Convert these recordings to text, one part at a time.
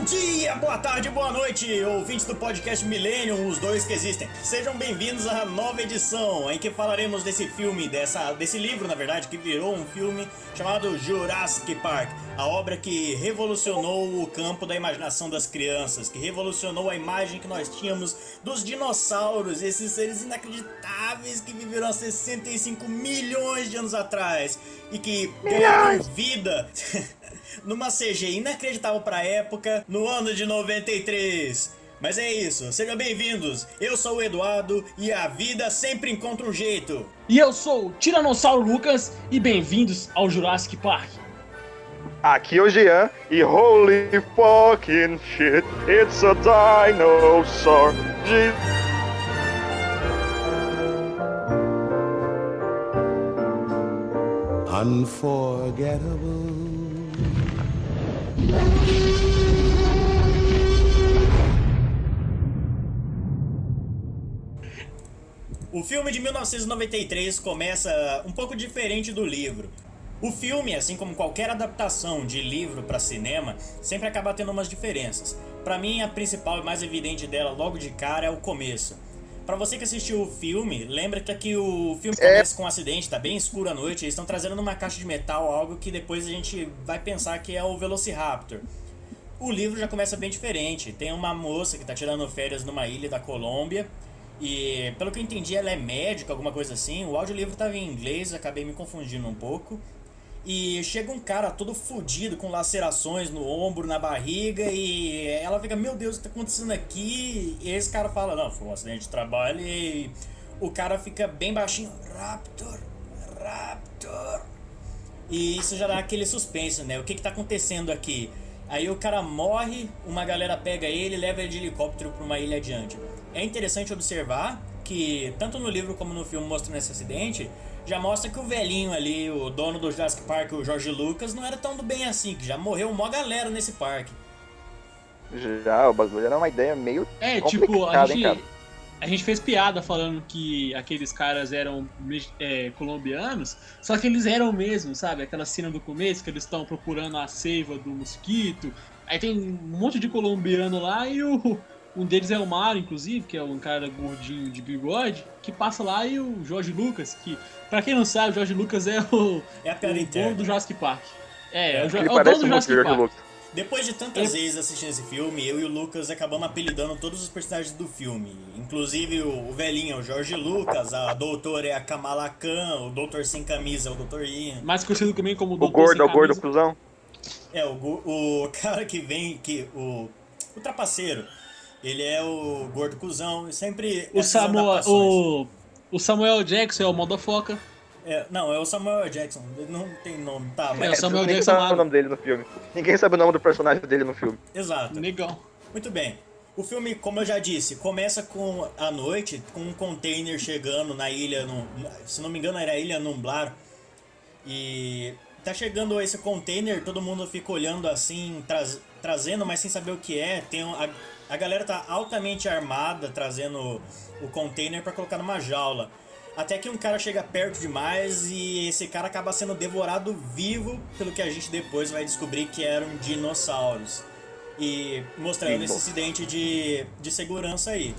Bom dia, boa tarde, boa noite, ouvintes do podcast Millennium, os dois que existem. Sejam bem-vindos à nova edição em que falaremos desse filme, dessa, desse livro, na verdade, que virou um filme chamado Jurassic Park, a obra que revolucionou o campo da imaginação das crianças, que revolucionou a imagem que nós tínhamos dos dinossauros, esses seres inacreditáveis que viveram há 65 milhões de anos atrás e que ganharam vida. numa CG inacreditável pra época, no ano de 93. Mas é isso, sejam bem-vindos. Eu sou o Eduardo e a vida sempre encontra um jeito. E eu sou o Tiranossauro Lucas e bem-vindos ao Jurassic Park. Aqui é o Jean e holy fucking shit, it's a dinosaur. Unforgettable. O filme de 1993 começa um pouco diferente do livro. O filme, assim como qualquer adaptação de livro para cinema, sempre acaba tendo umas diferenças. Para mim, a principal e mais evidente dela logo de cara é o começo. Para você que assistiu o filme, lembra que aqui o filme é. começa com um acidente, tá bem escuro à noite, eles estão trazendo numa caixa de metal algo que depois a gente vai pensar que é o Velociraptor. O livro já começa bem diferente. Tem uma moça que tá tirando férias numa ilha da Colômbia e pelo que eu entendi, ela é médica, alguma coisa assim. O audiolivro estava em inglês, acabei me confundindo um pouco. E chega um cara todo fodido, com lacerações no ombro, na barriga, e ela fica, meu Deus, o que tá acontecendo aqui? E esse cara fala, não, foi um acidente de trabalho, e o cara fica bem baixinho, Raptor, Raptor. E isso já dá aquele suspense, né? O que que tá acontecendo aqui? Aí o cara morre, uma galera pega ele e leva ele de helicóptero para uma ilha adiante. É interessante observar que, tanto no livro como no filme mostrando esse acidente, já mostra que o velhinho ali, o dono do Jurassic Park, o Jorge Lucas, não era tão do bem assim, que já morreu uma galera nesse parque. Já, o bagulho era uma ideia meio. É, tipo, a gente, hein, a gente fez piada falando que aqueles caras eram é, colombianos, só que eles eram mesmo, sabe? Aquela cena do começo que eles estão procurando a seiva do mosquito. Aí tem um monte de colombiano lá e o, um deles é o Mario, inclusive, que é um cara gordinho de bigode, que passa lá e o Jorge Lucas, que, pra quem não sabe, o Jorge Lucas é o, é a o dono do Jurassic Park. É, é, o, é o dono do Jurassic Park. Lucas. Depois de tantas vezes assistindo esse filme, eu e o Lucas acabamos apelidando todos os personagens do filme. Inclusive o, velhinho é o Jorge Lucas, a doutora é a Kamala Khan, o doutor sem camisa é o doutor Ian. Mais conhecido também como o doutor O gordo é o gordo cruzão. É, o, o cara que vem, que o, o trapaceiro ele é o gordo cuzão e sempre. O Samuel, o, o Samuel Jackson é o Modofoca. É, não, é o Samuel Jackson. Ele não tem nome, tá? Mas... É, o Samuel Ninguém Jackson. sabe o nome dele no filme. Ninguém sabe o nome do personagem dele no filme. Exato. Legal. Muito bem. O filme, como eu já disse, começa com a noite, com um container chegando na ilha, no, se não me engano era a ilha Numblar. E tá chegando esse container, todo mundo fica olhando assim, traz, trazendo, mas sem saber o que é. Tem a, a galera tá altamente armada, trazendo o container para colocar numa jaula. Até que um cara chega perto demais e esse cara acaba sendo devorado vivo, pelo que a gente depois vai descobrir que eram dinossauros. E mostrando esse incidente de, de segurança aí.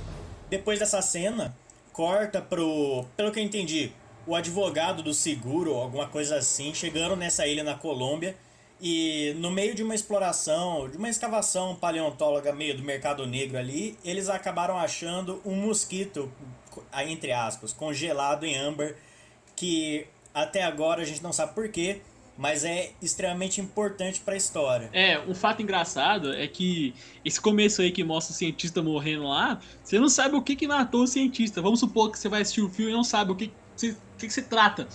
Depois dessa cena, corta pro. Pelo que eu entendi, o advogado do seguro, alguma coisa assim, chegando nessa ilha na Colômbia e no meio de uma exploração, de uma escavação paleontóloga meio do mercado negro ali, eles acabaram achando um mosquito, entre aspas, congelado em âmbar, que até agora a gente não sabe porquê, mas é extremamente importante para a história. É, um fato engraçado é que esse começo aí que mostra o cientista morrendo lá, você não sabe o que, que matou o cientista. Vamos supor que você vai assistir o filme e não sabe o que, que, que, que se trata.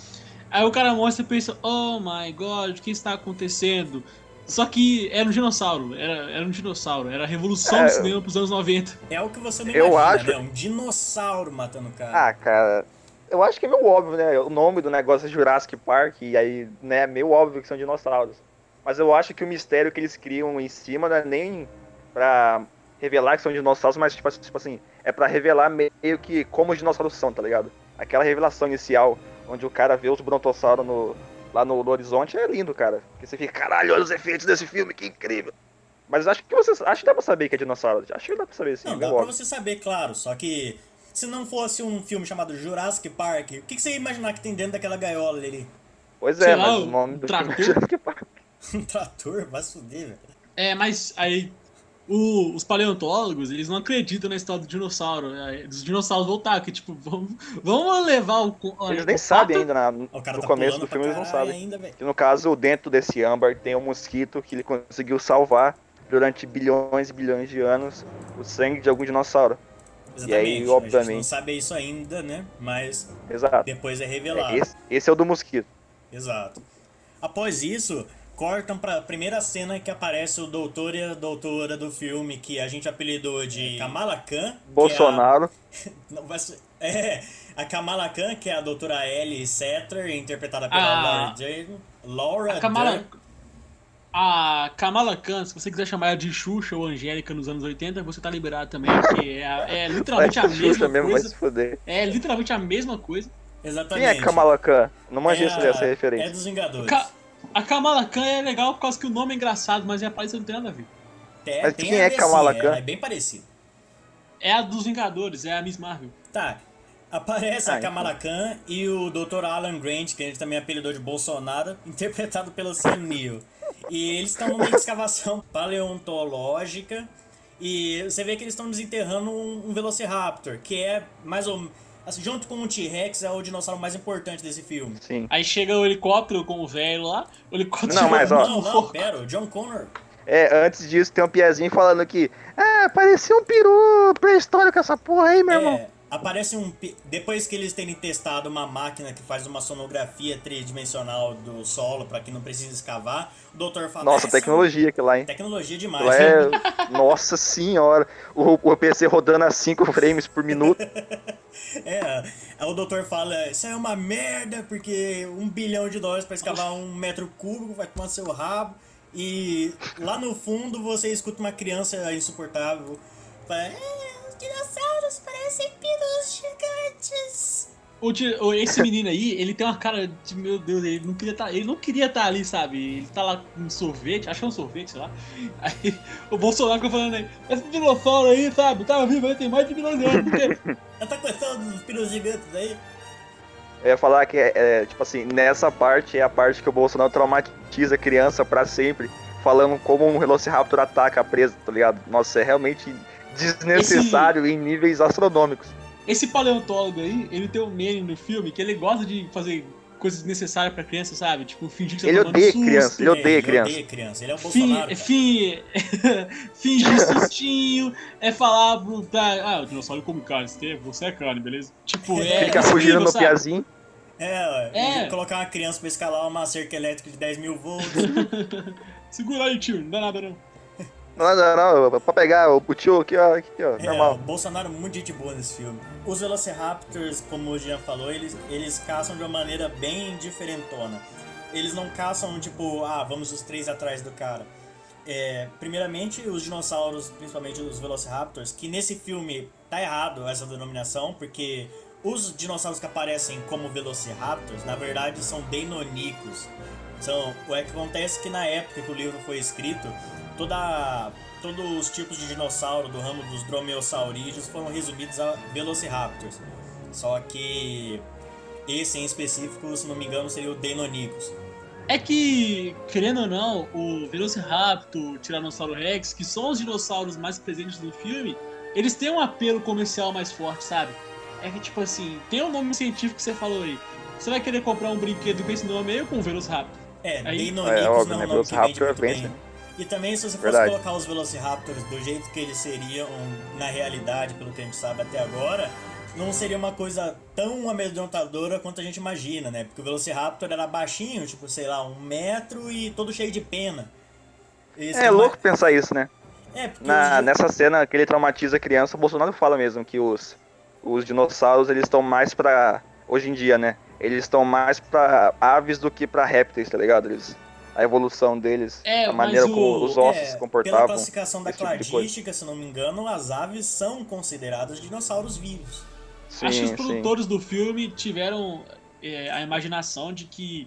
Aí o cara mostra e pensa, oh my god, o que está acontecendo? Só que era um dinossauro, era, era um dinossauro, era a revolução é, do cinema pros anos 90. É o que você não eu imagina, acho... né? Um dinossauro matando o cara. Ah, cara, eu acho que é meio óbvio, né? O nome do negócio é Jurassic Park, e aí, né, é meio óbvio que são dinossauros. Mas eu acho que o mistério que eles criam em cima não é nem pra revelar que são dinossauros, mas tipo, tipo assim, é pra revelar meio que como os dinossauros são, tá ligado? Aquela revelação inicial onde o cara vê os brontossauros no, lá no, no, horizonte, é lindo, cara. Porque você fica, caralho, olha os efeitos desse filme, que incrível. Mas acho que você. Acho que dá pra saber que é dinossauro. Acho que dá pra saber sim. Não, dá pra óbvio. você saber, claro. Só que se não fosse um filme chamado Jurassic Park, o que, que você ia imaginar que tem dentro daquela gaiola ali? Pois é, lá, mas o o nome do trator. filme é Jurassic Park. Um trator? Vai se fuder, velho. É, mas aí o- os paleontólogos, eles não acreditam na história do dinossauro, né? dos dinossauros voltar, que tipo, vamos, vamos levar o... o- Eles nem sabem ainda na- no O cara tá começo do filme, eles não sabem. ainda. Que no caso, dentro desse âmbar tem um mosquito que ele conseguiu salvar durante bilhões e bilhões de anos o sangue de algum dinossauro. Exatamente. aí, A gente não obviamente- sabe isso ainda, né? Mas Exato. depois é É, revelado. esse, esse é o do mosquito. Exato. Após isso, cortam pra primeira cena que aparece o doutor e a doutora do filme, que a gente apelidou de Kamala Khan. Bolsonaro. É, a... Não, vai ser- é, a Kamala Khan, que é a doutora Ellie Setter, interpretada pela Ah, Laura Dern. Laura A Kamala, a Kamala Khan, se você quiser chamar ela de Xuxa ou Angélica nos anos 80, você tá liberado também, porque é, a- é literalmente a Mas Xuxa mesma mesmo vai coisa. se fuder. É literalmente a mesma coisa. Exatamente. Quem é Kamala Khan? Não manjei É essa, a- essa referência. É dos Vingadores. Ka- a Kamala Khan é legal por causa que o nome é engraçado, mas a aparência não tem nada a ver. É, Mas tem quem a é Kamala Khan? ela É bem parecido. É a dos Vingadores, é a Miss Marvel. Tá. Aparece Ah, a Kamala Khan e o Dr. Alan Grant, que a gente também apelidou de Bolsonaro, interpretado pelo Sam Neill. E eles estão numa escavação paleontológica e você vê que eles estão desenterrando um, um Velociraptor, que é mais ou assim, junto com o T-Rex é o dinossauro mais importante desse filme. Sim. Aí chega o helicóptero com o velho lá, o helicóptero Não, mas, ó. Não, não, pera, o John Connor. É, antes disso tem um piazinho falando que. Ah, parecia um peru pré-histórico essa porra aí, meu irmão. Aparece um. Depois que eles terem testado uma máquina que faz uma sonografia tridimensional do solo para que não precise escavar, o doutor fala. Nossa, "Essa é tecnologia aquilo lá, hein? Tecnologia demais. É. Nossa senhora. O, o PC rodando a 5 frames por minuto. É, o doutor fala, isso é uma merda, porque um bilhão de dólares para escavar um metro cúbico vai tomar seu rabo. E lá no fundo você escuta uma criança insuportável. Fala, é, dinossauros parecem perus gigantes. O esse menino aí, ele tem uma cara de, meu Deus, ele não queria tá, ele não queria estar ali, sabe? Ele tá lá com sorvete, acho que é um sorvete, sei lá. Aí o Bolsonaro fica falando aí, esse dinossauro aí, sabe? Tava vivo aí tem mais de milhões de anos. porque- Já tá começando dos perus gigantes aí? Eu ia falar que é, é, tipo assim, nessa parte é a parte que o Bolsonaro traumatiza a criança pra sempre, falando como um Velociraptor ataca a presa, tá ligado? Nossa, é realmente desnecessário em níveis astronômicos. Esse paleontólogo aí, ele tem um meme no filme que ele gosta de fazer coisas desnecessárias pra criança, sabe? Tipo, fingir que você Ele tá tomando odeia susto. criança, ele odeia ele criança. odeia criança. Ele é Fim, Bolsonaro. cara. fim, fingir sustinho, é falar pro tá, ah, o dinossauro come carne, você- você é carne, beleza? Tipo, é. Fica esse fugindo no piazinho. É, É. é. colocar uma criança pra escalar uma cerca elétrica de 10 mil volts. Segura aí, tio, não dá nada não. Não, não, não, pra pegar o tio aqui, ó, aqui, ó, É, o normal. Bolsonaro é muito gente boa nesse filme. Os Velociraptors, como o Jean falou, eles, eles caçam de uma maneira bem diferentona. Eles não caçam, tipo, ah, vamos os três atrás do cara. É, primeiramente, os dinossauros, principalmente os Velociraptors, que nesse filme tá errado essa denominação, porque os dinossauros que aparecem como Velociraptors, na verdade, são Deinonychus. São, o é que acontece que na época que o livro foi escrito, toda, todos os tipos de dinossauro do ramo dos dromeosaurídeos foram resumidos a Velociraptors. Só que esse em específico, se não me engano, seria o Deinonychus. É que, querendo ou não, o Velociraptor, o Tiranossauro Rex, que são os dinossauros mais presentes no filme, eles têm um apelo comercial mais forte, sabe? É que, tipo assim, tem um nome científico que você falou aí. Você vai querer comprar um brinquedo com esse nome aí ou com o Velociraptor? É, Deinonychus É, óbvio, não é né? um nome que vende Velociraptor muito bem. né? E também, se você fosse Verdade. colocar os Velociraptors do jeito que eles seriam na realidade, pelo que a gente sabe até agora, não seria uma coisa tão amedrontadora quanto a gente imagina, né? Porque o Velociraptor era baixinho, tipo, sei lá, um metro e todo cheio de pena. Esse É ma- louco pensar isso, né? É, porque Na, os- nessa cena que ele traumatiza a criança, o Bolsonaro fala mesmo que os, os dinossauros eles estão mais pra. Hoje em dia, né? Eles estão mais pra aves do que pra répteis, tá ligado? Eles, a evolução deles, É, a maneira o- como os ossos é, se Pela comportavam. classificação da tipo cladística, se não me engano, as aves são consideradas dinossauros vivos. Sim, Acho que os sim. produtores do filme tiveram é, a imaginação de que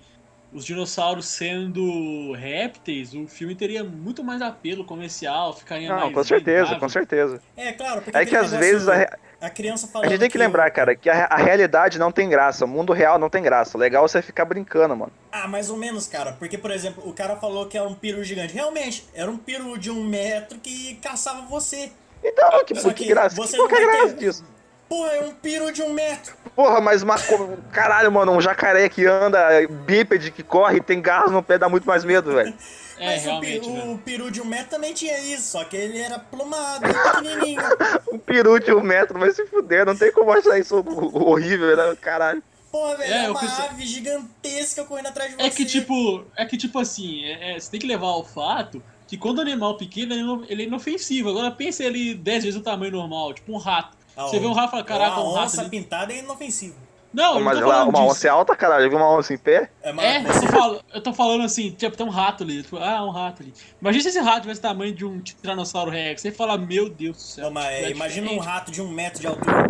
os dinossauros sendo répteis, o filme teria muito mais apelo comercial, ficaria Não, mais. com certeza, vendável. com certeza. É, claro, porque É que às vezes a, re- a criança a gente tem que o- lembrar, cara, que a, a realidade não tem graça. O mundo real não tem graça. O legal é você ficar brincando, mano. Ah, mais ou menos, cara. Porque, por exemplo, o cara falou que era um peru gigante. Realmente, era um peru de um metro que caçava você. Então, que, que, que graça. você que que é a não vai graça ter- disso? Porra, é um peru de um metro. Porra, mas uma. Caralho, mano, um jacaré que anda, bípede que corre, tem garras no pé, dá muito mais medo, velho. É, Mas o, realmente. peru, velho. o peru de um metro também tinha isso, só que ele era plumado, pequenininho. Um peru de um metro vai se fuder, não tem como achar isso horrível, né? Caralho. Porra, velho, É, é uma pensei- ave gigantesca correndo atrás de você. É que tipo, é que tipo assim, é- é, você tem que levar ao fato que quando o animal pequeno ele é ele é inofensivo. Agora pensa ele 10 vezes o tamanho normal, tipo um rato. Ah, Você vê um rato e fala, caraca, um uma rato. onça ali." pintada é inofensivo. Não, eu mas não tô lá, falando uma disso. onça é alta, caralho. Eu vi uma onça em pé. É, É, eu tô, falando, eu tô falando assim, tipo, tem um rato ali. Tipo, ah, um rato ali. Imagina se esse rato tivesse o tamanho de um Tiranossauro Rex. Você fala, meu Deus do céu. Uma- é, tipo, é imagina um diferente. rato de um metro de altura.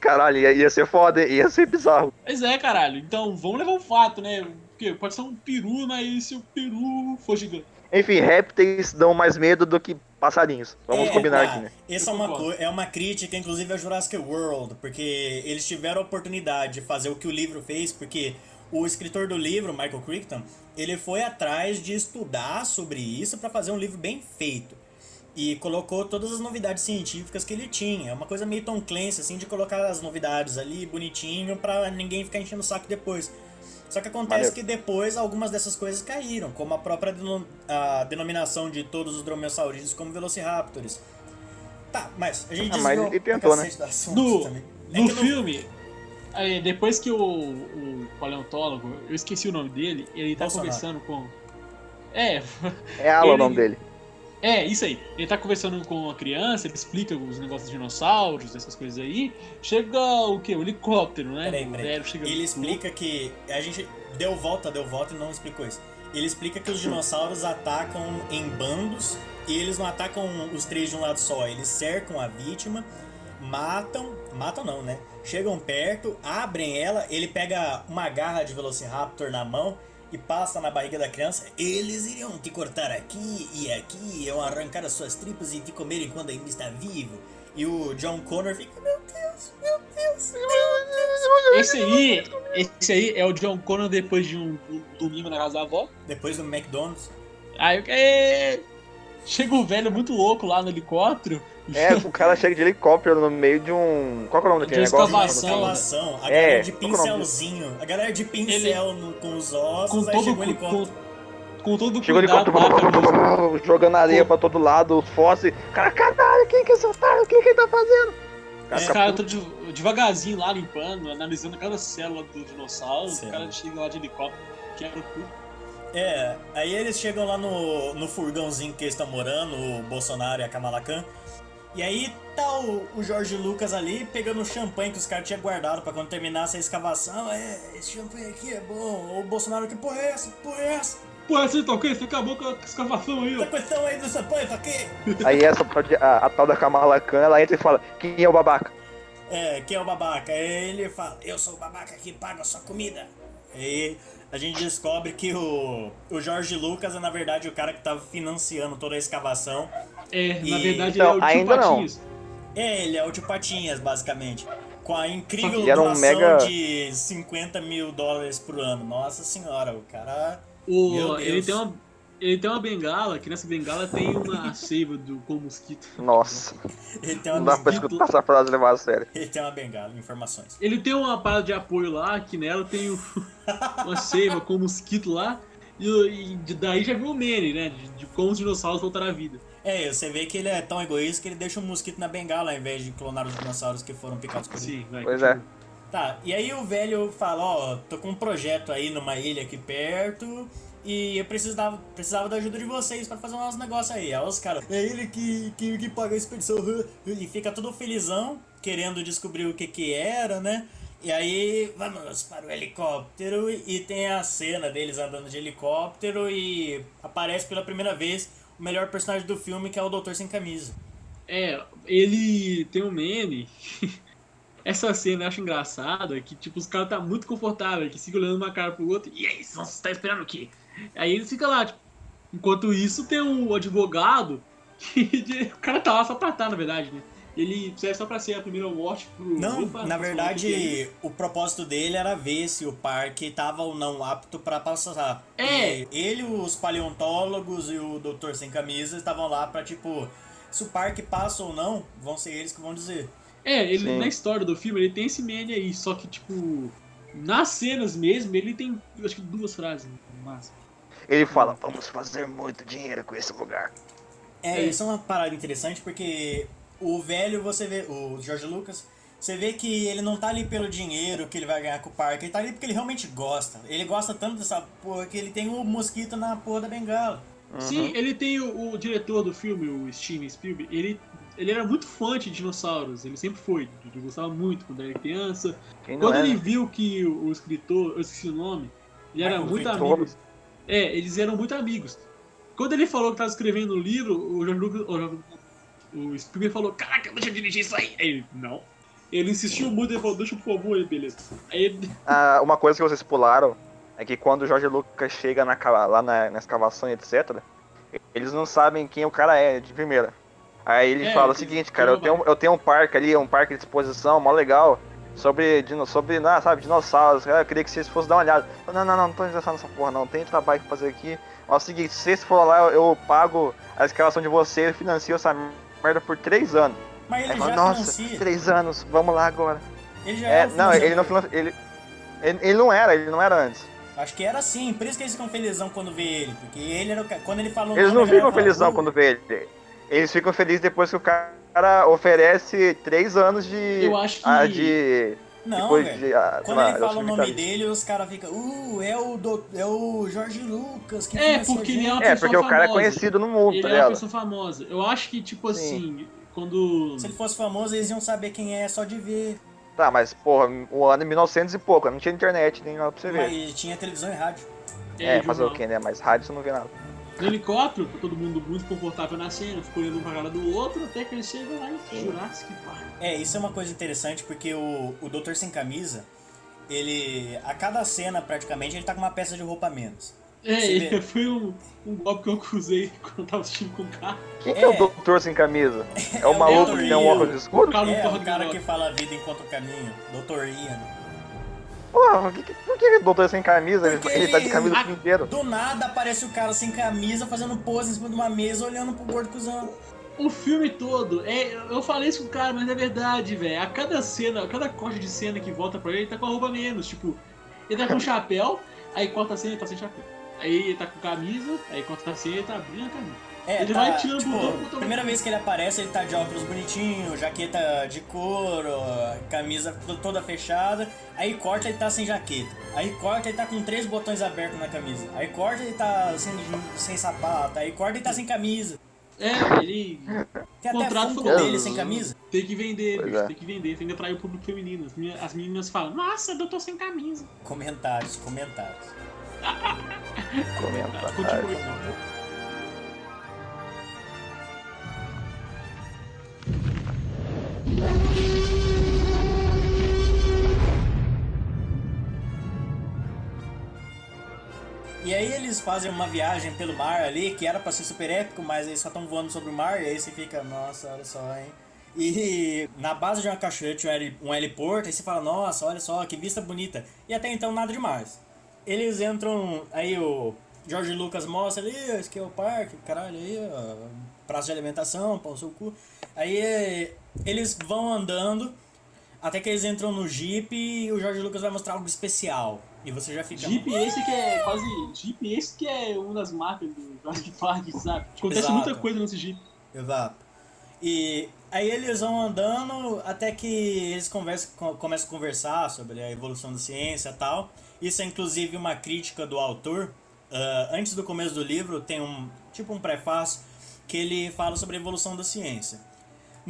Caralho, ia, ia ser foda, ia ser bizarro. Pois é, caralho. Então, vamos levar um fato, né? Porque pode ser um peru, mas se o peru for gigante. Enfim, répteis dão mais medo do que passarinhos. Vamos É, combinar tá. aqui, né? Essa é uma, é uma crítica, inclusive, a Jurassic World, porque eles tiveram a oportunidade de fazer o que o livro fez, porque o escritor do livro, Michael Crichton, ele foi atrás de estudar sobre isso para fazer um livro bem feito. E colocou todas as novidades científicas que ele tinha. É uma coisa meio Tom Clancy, assim, de colocar as novidades ali bonitinho pra ninguém ficar enchendo o saco depois. Só que acontece Maneiro. que depois algumas dessas coisas caíram, como a própria deno- a denominação de todos os dromeossaurídeos como velociraptors. Tá, mas a gente Ah, mas desviou ele tentou, né? cacete do assunto No, também. É no no- filme, aí, depois que o, o paleontólogo, eu esqueci o nome dele, ele tá Bolsonaro. conversando com. É, É Alan o Ele- nome dele. É, isso aí. Ele tá conversando com a criança, ele explica os negócios dos dinossauros, essas coisas aí. Chega o quê? O helicóptero, né? Peraí, peraí. velho chega Ele explica que. A gente deu volta, deu volta e não explicou isso. Ele explica que os dinossauros atacam em bandos e eles não atacam os três de um lado só. Eles cercam a vítima, matam. Matam não, né? Chegam perto, abrem ela, ele pega uma garra de Velociraptor na mão e passa na barriga da criança. Eles iriam te cortar aqui e aqui, iam arrancar as suas tripas e te comer enquanto ainda está vivo. E o John Connor fica, meu Deus, meu Deus, meu Deus. Esse aí, esse aí é o John Connor depois de um, um domingo na casa da avó. Depois do McDonald's. Aí chega o velho muito louco lá no helicóptero. É, o cara chega de helicóptero no meio de um. Qual que é o nome daquele De negócio? escavação. escavação. A É, galera de é nome pincelzinho. A galera de pincel no- com os ossos, com aí todo, chegou o com, helicóptero. com todo Chega o cuidado helicóptero mostrar- jogando areia pra todo lado, fóssil. Cara, caralho, quem que é esse otário? O que que ele tá fazendo? Cara, Os fica caras estão devagarzinho lá limpando, analisando cada célula do dinossauro. Sim. O cara chega lá de helicóptero, quebra tudo. É, aí eles chegam lá no, no furgãozinho que eles estão morando, o Bolsonaro e a Kamala Khan. E aí tá o, o Jorge Lucas ali pegando o champanhe que os caras tinham guardado pra quando terminasse a escavação. É, esse champanhe aqui é bom. O Bolsonaro, que porra é essa? Que porra é essa? Pô, você tá ok? Você acabou com a escavação aí, Tá questão aí do champanhe, tá aqui? Aí essa a, a tal da Kamala Khan, ela entra e fala, quem é o babaca? É, quem é o babaca? Ele fala, eu sou o babaca que paga a sua comida. E a gente descobre que o, o Jorge Lucas é, na verdade, o cara que tava financiando toda a escavação. É, na E- verdade Então, ele é o tio ainda não. Patinhas. É, ele é o tio Patinhas, basicamente. Com a incrível era um doação mega- de 50 mil dólares por ano. Nossa senhora, o cara... O, ele, tem uma, ele tem uma bengala, que nessa bengala tem uma seiva do, com mosquito. Nossa, Ele tem uma, não dá pra bengala, escutar essa frase levar a sério. ele tem uma bengala, informações. Ele tem uma parada de apoio lá, que nela tem o- uma seiva com mosquito lá. E, e de- daí já viu o meme, né? De, de como os dinossauros voltaram à vida. É, você vê que ele é tão egoísta que ele deixa um mosquito na bengala ao invés de clonar os dinossauros que foram picados por ele. Sim, vai. Pois é. Tá, e aí o velho fala, ó, tô com um projeto aí numa ilha aqui perto e eu precisava, precisava da ajuda de vocês pra fazer uns negócios aí. Aí os caras, é ele que, que, que paga a expedição, e fica todo felizão, querendo descobrir o que que era, né? E aí, vamos para o helicóptero e tem a cena deles andando de helicóptero e aparece pela primeira vez melhor personagem do filme, que é o Doutor Sem Camisa. É, ele tem um meme Essa cena eu acho engraçada, que tipo, os caras tá muito confortáveis, que ficam olhando uma cara pro outro, e aí, você tá esperando o quê? Aí eles ficam lá, tipo, enquanto isso tem o advogado, que o cara tá lá só pra estar, na verdade, né? Ele serve só pra ser a primeira morte pro. Não, Opa, na tá verdade, o propósito dele era ver se o parque tava ou não apto pra passar. É. E ele, os paleontólogos e o doutor sem camisa estavam lá pra, tipo, se o parque passa ou não, vão ser eles que vão dizer. É, ele Sim. na história do filme ele tem esse meme aí, só que tipo. Nas cenas mesmo, ele tem acho que duas frases no máximo. Ele fala, vamos fazer muito dinheiro com esse lugar. É, É. isso é uma parada interessante porque o velho, você vê, o George Lucas, você vê que ele não tá ali pelo dinheiro que ele vai ganhar com o parque, ele tá ali porque ele realmente gosta. Ele gosta tanto dessa porra que ele tem o mosquito na porra da bengala. Sim, ele tem o, o diretor do filme, o Steven Spielberg, ele, ele era muito fã de dinossauros, ele sempre foi, ele gostava muito quando era criança. Quando é, ele viu que o, o escritor, eu esqueci o nome, ele era Michael muito Crichton. amigo. É, eles eram muito amigos. Quando ele falou que estava escrevendo o livro, o George Lucas, o, Spielberg falou, caraca, deixa eu dirigir isso aí. Aí ele, não. Ele insistiu muito, ele falou, deixa por favor aí, beleza. Aí ele, Ah, uma coisa que vocês pularam é que quando o Jorge Lucas chega na, lá na, na escavação e etc., eles não sabem quem o cara é de primeira. Aí ele É, fala o seguinte, cara, eu tenho, eu tenho um parque ali, um parque de exposição, mó legal, sobre, dino, sobre não, sabe, dinossauros, cara, eu queria que vocês fossem dar uma olhada. Eu, Não, não, não, não tô interessado nessa porra não, tem trabalho pra fazer aqui. Mas é o seguinte, se vocês forem lá, eu, eu pago a escavação de vocês, financio essa merda por três anos. Mas ele Aí já fala, nossa, financia. três anos, vamos lá agora. Ele já É, não, ele não ele, ele, ele não era, ele não era antes. Acho que era assim, por isso que eles ficam felizão quando vê ele. Porque ele era o cara. Quando ele falou Eles não ficam felizão quando vê ele. Eles ficam felizes depois que o cara oferece três anos de. eu acho que... ah, de. Não, depois de. ah, Quando lá, ele fala o nome dele, os caras ficam, uh, é o, do, é o Jorge Lucas que É, financia porque ele é gente." uma É, pessoa porque o cara é famosa. conhecido no mundo, Ele tá é uma ligado? pessoa famosa. Eu acho que, tipo Sim. assim, quando... Se ele fosse famoso, eles iam saber quem é só de ver. Tá, mas, porra, o ano é 1900 e pouco, não tinha internet nem nada pra você ver. Mas tinha televisão e rádio. É, de fazer o quê, né? Mas rádio você não vê nada. No helicóptero, tá todo mundo muito confortável na cena, ficou olhando um pra cara do outro, até que eles chegam lá e Jurassic Park. É, isso é uma coisa interessante porque o, o Doutor Sem Camisa, ele. A cada cena, praticamente, ele tá com uma peça de roupa a menos. É, foi um, um golpe que eu acusei quando eu tava assistindo com o carro. Quem que é É. o doutor sem camisa? É o o maluco que tem um óculos escuro? É, torna o cara que fala a vida enquanto caminho. Doutor Ian. Porra, por que, por que o doutor sem camisa? Ele, ele tá de camisa o ele- dia inteiro. Do nada aparece o cara sem camisa, fazendo pose em cima de uma mesa, olhando pro gordo cuzão. O filme todo, é, eu falei isso com o cara, mas é verdade, velho. A cada cena, a cada corte de cena que volta pra ele, ele tá com a roupa menos. Tipo, ele tá com chapéu, aí corta a cena ele tá sem chapéu. Aí ele tá com camisa, aí corta a cena ele tá abrindo a camisa. É, Ele tá, vai tirando tipo, botão, primeira vez que ele aparece, ele tá de óculos bonitinho, jaqueta de couro, camisa to- toda fechada. Aí corta, ele tá sem jaqueta. Aí corta, ele tá com três botões abertos na camisa. Aí corta, ele tá sem, sem sapato. Aí corta, ele tá sem camisa. É, ele Tem até Contrato foto falou. dele sem camisa. tem que vender, bicho, é. tem que vender, tem que atrair o público feminino. As meninas, as meninas falam, nossa, eu tô sem camisa. Comentários, comentários. Comentário. Continua. E aí eles fazem uma viagem pelo mar ali, que era pra ser super épico, mas eles só estão voando sobre o mar, e aí você fica, nossa, olha só, hein. E na base de uma cachoeira um heli- heliporto, aí você fala, nossa, olha só, que vista bonita. E até então nada demais. Eles entram, aí o Jorge Lucas mostra ali, esse aqui é o parque, caralho, aí, ó, praça de alimentação, no seu cu. Aí eles vão andando, até que eles entram no Jeep e o Jorge Lucas vai mostrar algo especial. E você já fica... Jeep esse que é quase. Jeep esse que é uma das marcas do Jurassic Park, sabe? Acontece Exato. muita coisa nesse Jeep. Exato. E aí eles vão andando até que eles conversam, co- começam a conversar sobre a evolução da ciência e tal. Isso é inclusive uma crítica do autor. Ah, antes do começo do livro tem um tipo um prefácio que ele fala sobre a evolução da ciência.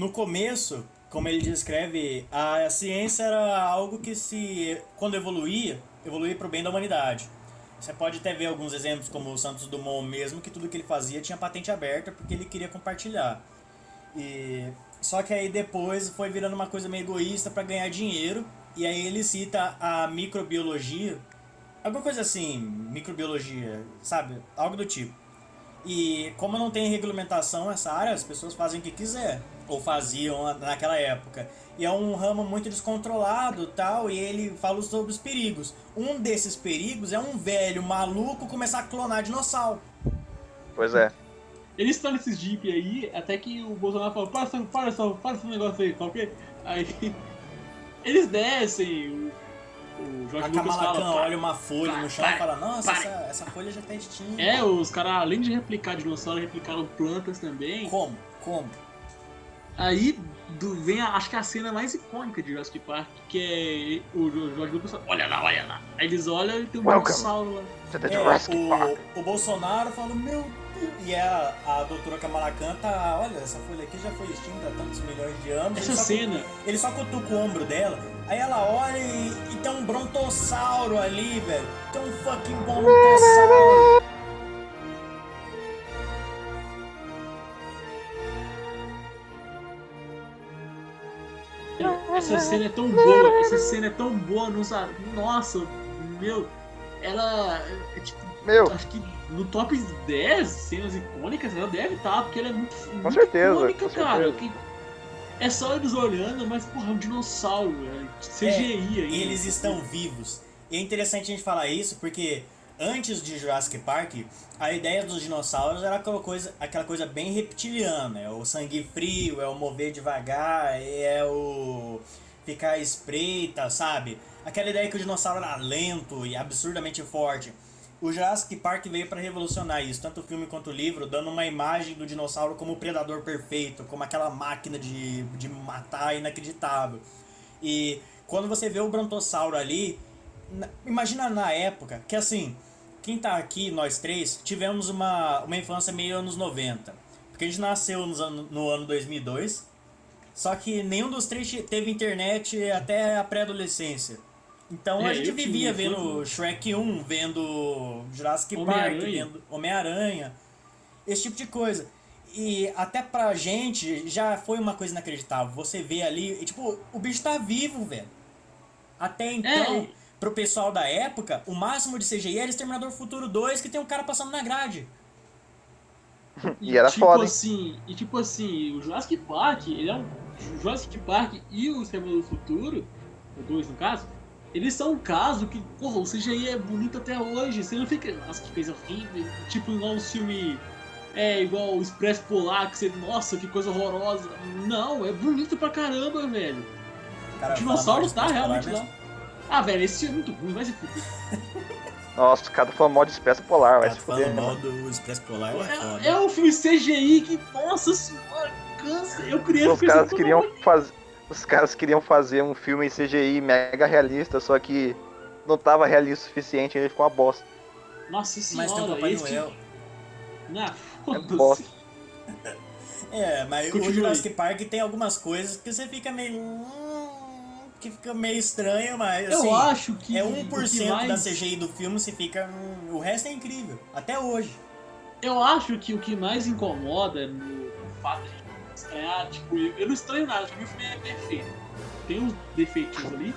No começo, como ele descreve, a ciência era algo que se quando evoluía, evoluía para o bem da humanidade. Você pode até ver alguns exemplos como o Santos Dumont mesmo, que tudo que ele fazia tinha patente aberta porque ele queria compartilhar. E Só que aí depois foi virando uma coisa meio egoísta para ganhar dinheiro. E aí ele cita a microbiologia. Alguma coisa assim, microbiologia, sabe? Algo do tipo. E como não tem regulamentação essa área, as pessoas fazem o que quiser. Ou faziam naquela época. E é um ramo muito descontrolado tal, e ele fala sobre os perigos. Um desses perigos é um velho maluco começar a clonar dinossauro. Pois é. Eles estão nesses jeep aí, até que o Bolsonaro falou, para, para, para, para esse negócio aí, tá ok? Aí eles descem, o Jorge a Lucas fala, "Para, olha uma folha para, no chão e para, fala, nossa, para." essa, essa folha já tá extinta. É, os caras, além de replicar dinossauro, replicaram plantas também. Como? Como? Aí do- vem, a- acho que a cena mais icônica de Jurassic Park, que é o Jo- Jorge Lucas fala, olha lá, olha lá. Aí eles olham e tem um dinossauro lá. É, o, o Bolsonaro fala, meu Deus. E a, a doutora Kamala Khan tá, olha, essa folha aqui já foi extinta há tantos milhões de anos. Essa Ele só- cena, Ele só cutuca o ombro dela, aí ela olha e, e tem um brontossauro ali, velho. Tem um fucking brontossauro. Essa cena é tão boa, essa cena é tão boa, nossa, meu, ela é tipo, Meu, acho que no top 10 cenas icônicas ela deve estar, porque ela é muito, muito certeza, icônica, com cara. certeza. que- é só eles olhando, mas porra, é um dinossauro, é CGI aí. E eles estão vivos. E é interessante a gente falar isso porque antes de Jurassic Park, a ideia dos dinossauros era aquela coisa, aquela coisa bem reptiliana. É o sangue frio, é o mover devagar, é o ficar espreita, sabe? Aquela ideia que o dinossauro era lento e absurdamente forte. O Jurassic Park veio para revolucionar isso, tanto o filme quanto o livro, dando uma imagem do dinossauro como o predador perfeito, como aquela máquina de, de matar inacreditável. E quando você vê o brontossauro ali, na- imagina na época que assim, quem tá aqui, nós três, tivemos uma, uma infância meio anos 90. Porque a gente nasceu nos ano- no ano 2002, só que nenhum dos três te- teve internet até a pré-adolescência. Então a É, gente eu tive, vivia vendo Shrek 1, vendo Jurassic Park, Homem-Aranha. vendo Homem-Aranha, esse tipo de coisa. E até pra gente já foi uma coisa inacreditável. Você vê ali, e, tipo, o bicho tá vivo, velho. Até então, É. pro pessoal da época, o máximo de CGI era Exterminador Futuro 2, que tem um cara passando na grade. E era tipo foda, assim, e tipo assim, o Jurassic Park, ele é um. O Jurassic Park e o Exterminador do Futuro, o dois no caso, eles são um caso que, porra, o CGI é bonito até hoje. Você não fica, nossa, que coisa horrível. Tipo, igual um filme. É igual o Expresso Polar, que você, nossa, que coisa horrorosa. Não, é bonito pra caramba, velho. Cara, O dinossauro tá realmente Expresso lá. Ah, velho, esse filme é muito ruim, vai se fuder. Nossa, o cara falando mal de espécie polar, vai Tá se fuder. falando mal mano. do Expresso Polar, é foda. É, é um filme CGI que, nossa senhora, cansa. Eu criança Os caras queriam fazer. Os caras queriam fazer um filme em CGI mega realista, só que não tava realista o suficiente, ele ficou uma bosta. Nossa Mas senhora, tem o Papai esse... Noel. Ah, É foda-se. bosta. É, mas o Continue. Jurassic Park tem algumas coisas que você fica meio. Que fica meio estranho, mas assim. Eu acho que É o que 1% mais- da CGI do filme, se fica. o resto é incrível. Até hoje. Eu acho que o que mais incomoda no, no fato de a gente estranhar, tipo, eu, eu não estranho nada, porque o filme é perfeito. Tem uns defeitinhos ali,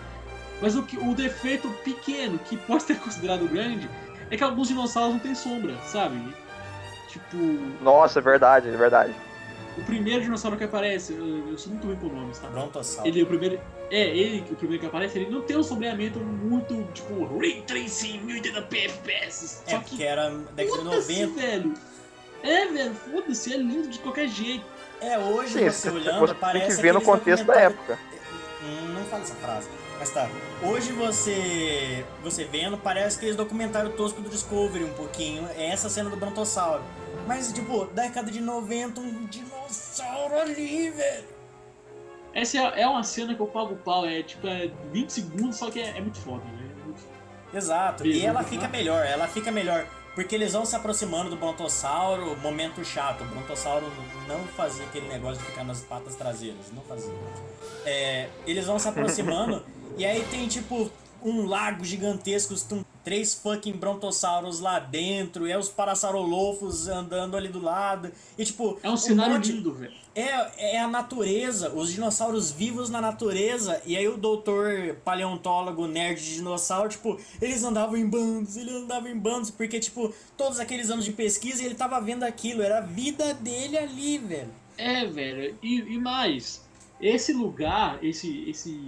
mas o, que, o defeito pequeno, que pode ser considerado grande, é que alguns dinossauros não têm sombra, sabe? Tipo, Nossa, é verdade, é verdade. O primeiro dinossauro que aparece, eu, eu sou muito ruim com nomes, tá? Brontossauro. Ele é o primeiro. É, ele, o primeiro que aparece, ele não tem um sombreamento muito, tipo, Ray Tracing 1080p FPS. É, Só que era década de Foda-se, 90. velho. É, velho, foda-se, é lindo de qualquer jeito. É, hoje Sim, você você, olhando, você parece tem que ver no contexto da época. Hum, Não fala essa frase. Mas tá. Hoje você. Você vendo, parece aqueles documentário tosco do Discovery um pouquinho. É essa cena do Brontossauro. Mas, tipo, década de 90, um dinossauro ali, velho. Essa é, é uma cena que eu pago pau, é tipo, é 20 segundos, só que é, é muito foda, né? É muito. Exato. E Beleza, ela vamos fica melhor, ela fica melhor. Porque eles vão se aproximando do Brontossauro, momento chato. O Brontossauro não fazia aquele negócio de ficar nas patas traseiras, não fazia. É, eles vão se aproximando e aí tem tipo um lago gigantesco com três fucking brontossauros lá dentro, e é os parasaurolofos andando ali do lado. E tipo. É um cenário monte- lindo, velho. É, é a natureza, os dinossauros vivos na natureza, e aí o doutor paleontólogo nerd de dinossauro, tipo, eles andavam em bandos, eles andavam em bandos, porque, tipo, todos aqueles anos de pesquisa ele tava vendo aquilo, era a vida dele ali, velho. É, velho. E, e mais, esse lugar, esse. esse.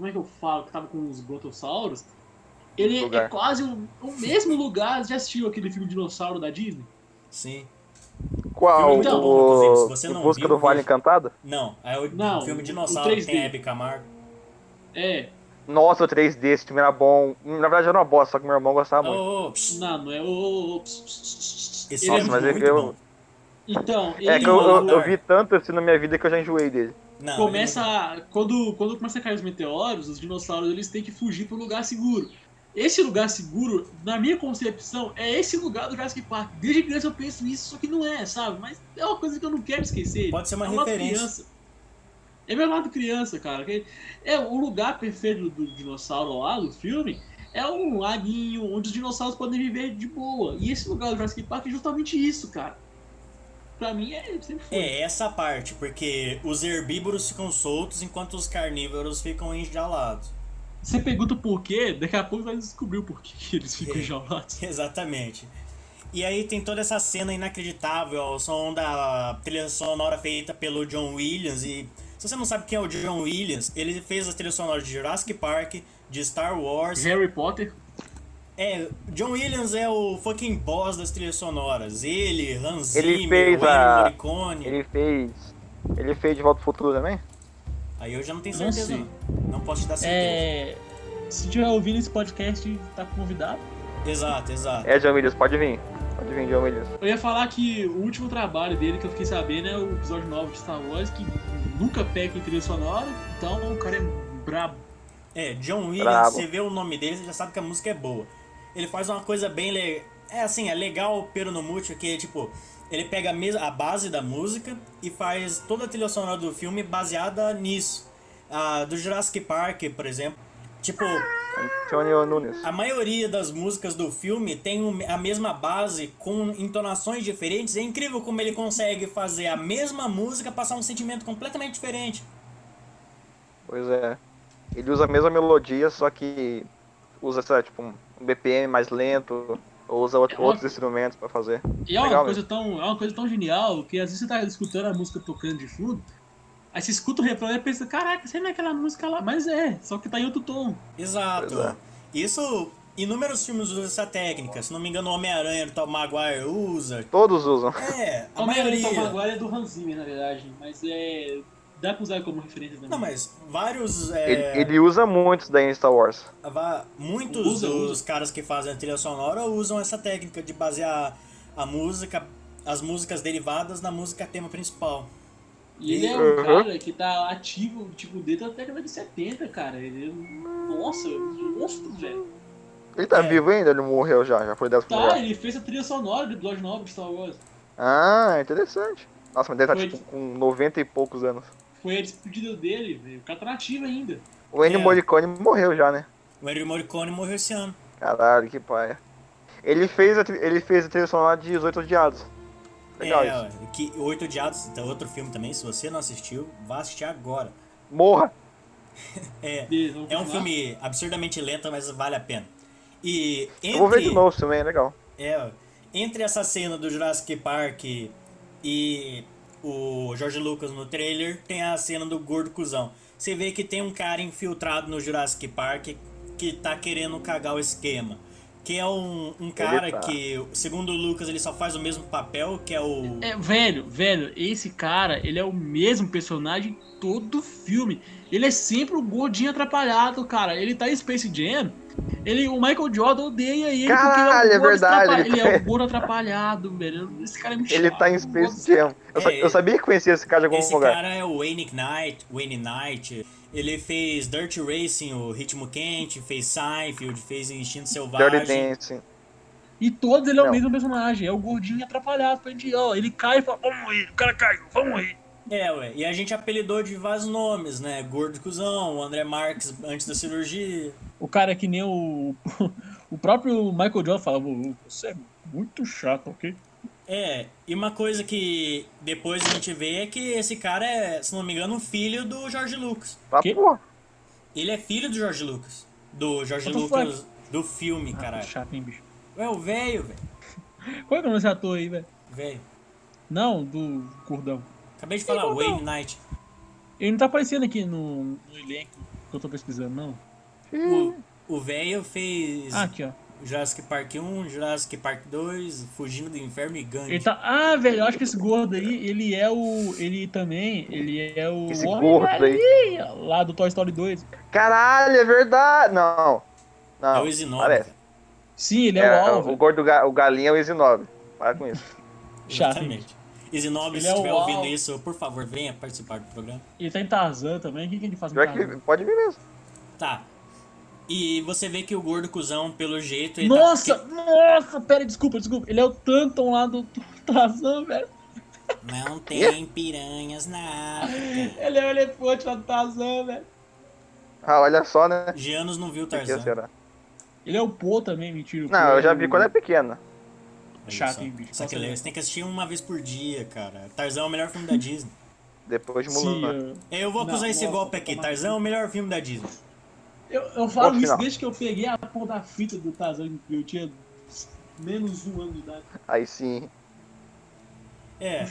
Como é que eu falo? Que tava com os brotossauros. Ele é Lugar. quase o, o mesmo lugar. Já assistiu aquele filme Dinossauro da Disney? Sim. Qual? Bom, o... se você não Busca viu, do Vale. Encantado? Não, é o Não, filme Dinossauro o que tem 3D. Hebe Camargo. É. Nossa, o 3D, esse filme era bom. Na verdade era uma bosta, só que meu irmão gostava muito. Oh, oh, Não, não é o. esse filme é Nossa, mas muito eu- bom. Então, ele É que eu, eu, eu vi tanto assim na minha vida que eu já enjoei dele. Não, começa. Quando, quando começa a cair os meteoros, os dinossauros eles têm que fugir para um lugar seguro. Esse lugar seguro, na minha concepção, é esse lugar do Jurassic Park. Desde criança eu penso isso, só que não é, sabe? Mas é uma coisa que eu não quero esquecer. Pode ser uma é referência. criança. É meu lado criança, cara. É o lugar perfeito do dinossauro lá do filme. É um laguinho onde os dinossauros podem viver de boa. E esse lugar do Jurassic Park é justamente isso, cara. Pra mim é sempre foi. É, essa parte, porque os herbívoros ficam soltos enquanto os carnívoros ficam enjaulados. Você pergunta por quê, daqui a pouco vai descobrir o porquê que eles ficam É. enjaulados. Exatamente. E aí tem toda essa cena inacreditável ao som da trilha sonora feita pelo John Williams. E se você não sabe quem é o John Williams, ele fez a trilha sonora de Jurassic Park, de Star Wars. Harry Potter. É, John Williams é o fucking boss das trilhas sonoras. Ele, Hans Ele Zimmer, fez Ennio a- Morricone. Ele fez. Ele fez De Volta ao Futuro também? Aí eu já não tenho Não certeza, sei. não. Não posso te dar certeza. É. Se tiver ouvindo esse podcast, tá convidado. Exato, exato. É, John Williams, pode vir. Pode vir, John Williams. Eu ia falar que o último trabalho dele que eu fiquei sabendo é o episódio 9 de Star Wars, que nunca pega em trilha sonora, então o cara é brabo. É, John Williams, Brabo. você vê o nome dele, você já sabe que a música é boa. Ele faz uma coisa bem legal. É assim, é legal o Pero no Mútil, que tipo, ele pega a, a base da música e faz toda a trilha sonora do filme baseada nisso. A do Jurassic Park, por exemplo. Tipo, Antônio Nunes. a maioria das músicas do filme tem a mesma base com entonações diferentes. É incrível como ele consegue fazer a mesma música passar um sentimento completamente diferente. Pois é. Ele usa a mesma melodia, só que usa, sei lá, tipo, um BPM mais lento, ou usa outro- É uma- outros instrumentos pra fazer. E é uma, Legal coisa tão, é uma coisa tão genial que às vezes você tá escutando a música tocando de fundo, aí você escuta o refrão e pensa, caraca, você não é aquela música lá. Mas é, só que tá em outro tom. Exato. É. Isso, inúmeros filmes usam essa técnica. Se não me engano, o Homem-Aranha do Tom Maguire usa. Todos usam. É, a maioria do Tom maioria. Maguire é do Hans Zimmer, na verdade, mas é... Dá pra usar como referência também. Não, mas vários. é, Ele, ele usa muitos daí em Star Wars. muitos Usa, dos usa. caras que fazem a trilha sonora usam essa técnica de basear a música, as músicas derivadas na música tema principal. E ele é um Uhum. cara que tá ativo, tipo, desde a década de 70, cara. Ele é um... Nossa, monstro, velho. Ele tá É. vivo ainda? Ele morreu já, já foi dessa Tá, mulher. ele fez a trilha sonora do episódio 9 de Star Wars. Ah, interessante. Nossa, mas deve estar Foi. tipo, com 90 e poucos anos. Foi a despedida dele, velho. O cara tá nativo ainda. O Ennio É. Morricone morreu já, né? O Henry Morricone morreu esse ano. Caralho, que paia. Ele fez a, ele fez a trilha sonora de Os Oito Odiados. Legal isso. é, que Oito Odiados, então, outro filme também, se você não assistiu, vá assistir agora. Morra! É, é um filme absurdamente lento, mas vale a pena. E Eu vou ver de entre, novo também, é legal. é, entre essa cena do Jurassic Park e o George Lucas no trailer, tem a cena do gordo cuzão. Você vê que tem um cara infiltrado no Jurassic Park que tá querendo cagar o esquema. Que é um, um cara tá. que, segundo o Lucas, ele só faz o mesmo papel, que é o. É, velho, velho, esse cara, ele é o mesmo personagem em todo o filme. Ele é sempre o gordinho atrapalhado, cara. Ele tá em Space Jam. Ele, o Michael Jordan odeia ele Caralho, porque ele é, é o gordo verdade, atrapalhado. ele é o gordo atrapalhado, velho. Esse cara é muito Ele chato. tá em Space Jam. Eu, sa- É. eu sabia que conhecia esse cara de algum Esse lugar. cara é o Wayne Knight, Wayne Knight. Ele fez Dirt Racing, o Ritmo Quente, fez Seinfeld, fez Instinto Dirty Selvagem. Dancing. E todos ele é o Não. mesmo personagem. É o gordinho atrapalhado. Pra gente, ó, ele cai e fala, vamos morrer. O cara caiu, vamos morrer. É, ué. E a gente apelidou de vários nomes, né? Gordo Cusão, o André Marques antes da cirurgia. O cara é que nem o. O próprio Michael Jordan falava, você é muito chato, ok? É, e uma coisa que depois a gente vê é que esse cara é, se não me engano, um filho do Jorge Lucas. Ah, Que? porra. Ele é filho do Jorge Lucas. Do Jorge the Lucas do filme, Ah, caralho. chato, hein, bicho? É o velho, velho. Qual é o nome desse ator aí, velho? Velho. Não, do Gordão. Acabei de falar, Wayne Knight. Ele não tá aparecendo aqui no, no elenco que eu tô pesquisando, não. O- O velho fez Ah, aqui, ó. Jurassic Park 1, Jurassic Park 2, Fugindo do Inferno e Gandhi. Ele tá. Ah, velho, eu acho que esse gordo aí, ele é o. Ele também. Ele é o. Esse Homem gordo aí. Lá do Toy Story 2. Caralho, é verdade. Não. Não. É o Isinobre. Parece. cara. Sim, ele é, É, o o Alvo. gordo ga- o galinha é o Isinobre. Para com isso. Exatamente. Isinobre, Ele se é o estiver ouvindo Al- isso, por favor, venha participar do programa. Ele tá em Tarzan também. O que, que ele faz que Tarzan? pode vir mesmo. Tá. E você vê que o gordo cuzão, pelo jeito, ele Nossa, tá... nossa, pera, desculpa, desculpa. Ele é o Tanton lá do Tarzan, velho. Não tem piranhas na África. Ele é o elefante lá do Tarzan, velho. Ah, olha só, né? Gianos não viu Tarzan. será? Ele é o Pô também, mentira. Não, eu é já vi quando é pequena. Olha Chato, só. hein, bicho? Só que você tem que assistir uma vez por dia, cara. Tarzan é o melhor filme da Disney. Depois de Sim, Mulan. eu, Eu vou acusar Não, esse golpe aqui. Tarzan é o melhor filme da Disney. eu, eu falo isso desde que eu peguei a porra da fita do Tarzan. Eu tinha menos um ano de idade. Aí sim. É.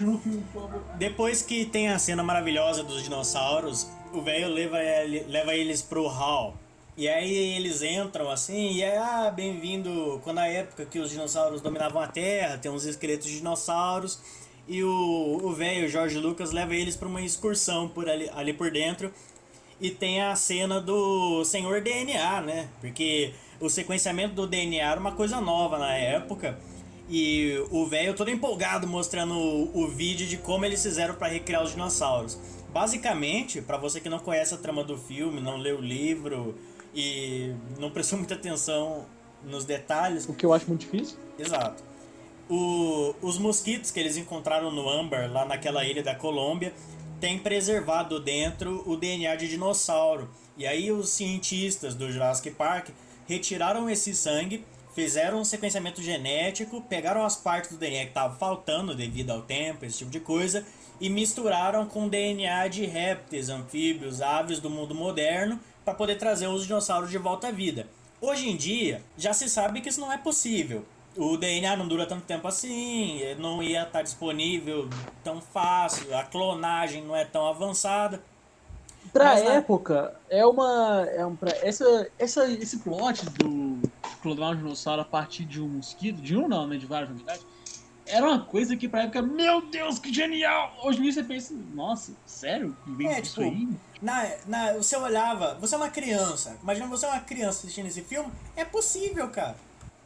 Depois que tem a cena maravilhosa dos dinossauros, o velho leva, ele- leva eles pro hall. E aí eles entram assim, e é, ah, bem-vindo. Quando a época que os dinossauros dominavam a Terra, tem uns esqueletos de dinossauros. E o velho Jorge Lucas leva eles pra uma excursão por ali, ali por dentro. E tem a cena do Senhor DNA, né? Porque o sequenciamento do DNA era uma coisa nova na época. E o velho todo empolgado mostrando o, o vídeo de como eles fizeram para recriar os dinossauros. Basicamente, para você que não conhece a trama do filme, não leu o livro e não prestou muita atenção nos detalhes, O que eu acho muito difícil. Exato. O- os mosquitos que eles encontraram no âmbar, lá naquela ilha da Colômbia, tem preservado dentro o DNA de dinossauro. E aí os cientistas do Jurassic Park retiraram esse sangue, fizeram um sequenciamento genético, pegaram as partes do DNA que estavam faltando devido ao tempo, esse tipo de coisa, e misturaram com DNA de répteis, anfíbios, aves do mundo moderno para poder trazer os dinossauros de volta à vida. Hoje em dia, já se sabe que isso não é possível. O DNA não dura tanto tempo assim, não ia estar disponível tão fácil, a clonagem não é tão avançada. Pra Mas época, é uma. É um, pra, essa, essa, esse plot do clonar um dinossauro a partir de um mosquito, de um não, né? De vários, na verdade, era uma coisa que pra época, meu Deus, que genial! Hoje em dia você pensa, nossa, sério? É, tipo, aí? Na, na, você olhava, você é uma criança, imagina você é uma criança assistindo esse filme, é possível, cara.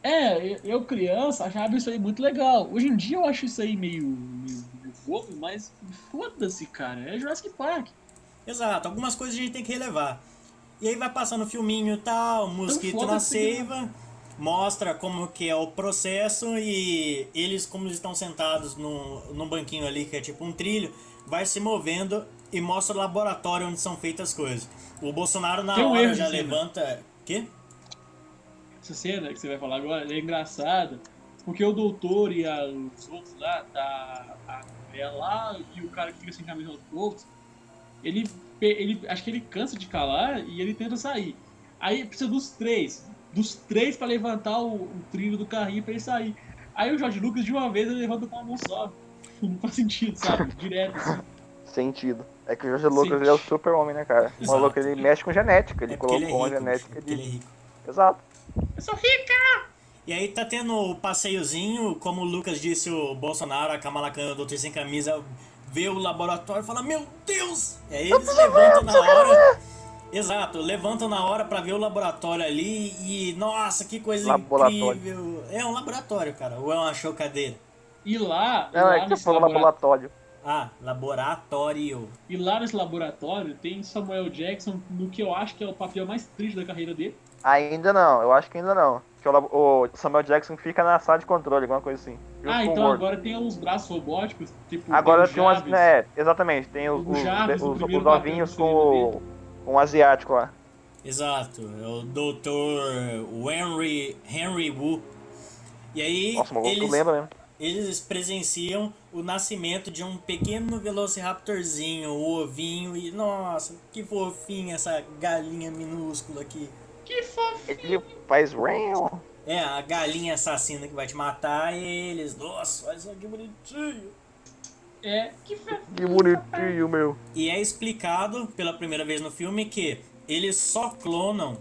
É, eu, criança achava isso aí muito legal. Hoje em dia eu acho isso aí meio, meio, meio fofo, mas foda-se, cara. É Jurassic Park. Exato, algumas coisas a gente tem que relevar. E aí vai passando o filminho e tal, mosquito na foda-se, seiva, mostra como que é o processo e eles, como eles estão sentados num, num banquinho ali, que é tipo um trilho, vai se movendo e mostra o laboratório onde são feitas as coisas. O Bolsonaro na Tem um hora já levanta... Quê? Essa cena que você vai falar agora é engraçada, porque o doutor e a- os outros lá, tá, a mulher lá e o cara que fica sem camisa aos poucos, ele, ele acho que ele cansa de calar e ele tenta sair. Aí precisa dos três, dos três pra levantar o, o trilho do carrinho pra ele sair. Aí o Jorge Lucas de uma vez ele levanta com uma mão só. Não faz sentido, sabe? Direto. Assim. Sentido. É que o Jorge Lucas ele é o super homem, né, cara? O Exato. maluco ele mexe com genética. Ele É porque ele é colocou rico, uma genética porque ele é de. rico. Exato. Eu sou rica! E aí tá tendo o passeiozinho, como o Lucas disse, o Bolsonaro, a Kamala Khan, o doutor sem camisa, vê o laboratório e fala, meu Deus! E aí eles levantam na hora. Exato, levantam na hora pra ver o laboratório ali e, nossa, que coisa incrível. É um laboratório, cara, ou é uma chocadeira? E lá, Não, lá é que você falou laboratório-. Ah, laboratório. E lá nesse laboratório tem Samuel Jackson no que eu acho que é o papel mais triste da carreira dele. Ainda não, eu acho que ainda não. que o, o Samuel Jackson fica na sala de controle, alguma coisa assim. Ah, então agora tem uns braços robóticos, tipo. Agora tem, tem umas. É, exatamente, tem os, os, Jarvis, os, os novinhos com o, o asiático lá. Exato, é o Dr. Henry, Henry Wu. E aí. Nossa, eles, lembra mesmo. Eles presenciam o nascimento de um pequeno velociraptorzinho, o ovinho, e nossa, que fofinha essa galinha minúscula aqui. Que fofinho! Ele faz real. É, a galinha assassina que vai te matar e eles. Nossa, olha só que bonitinho. É, que fofinho. Que bonitinho, meu. E é explicado pela primeira vez no filme que eles só clonam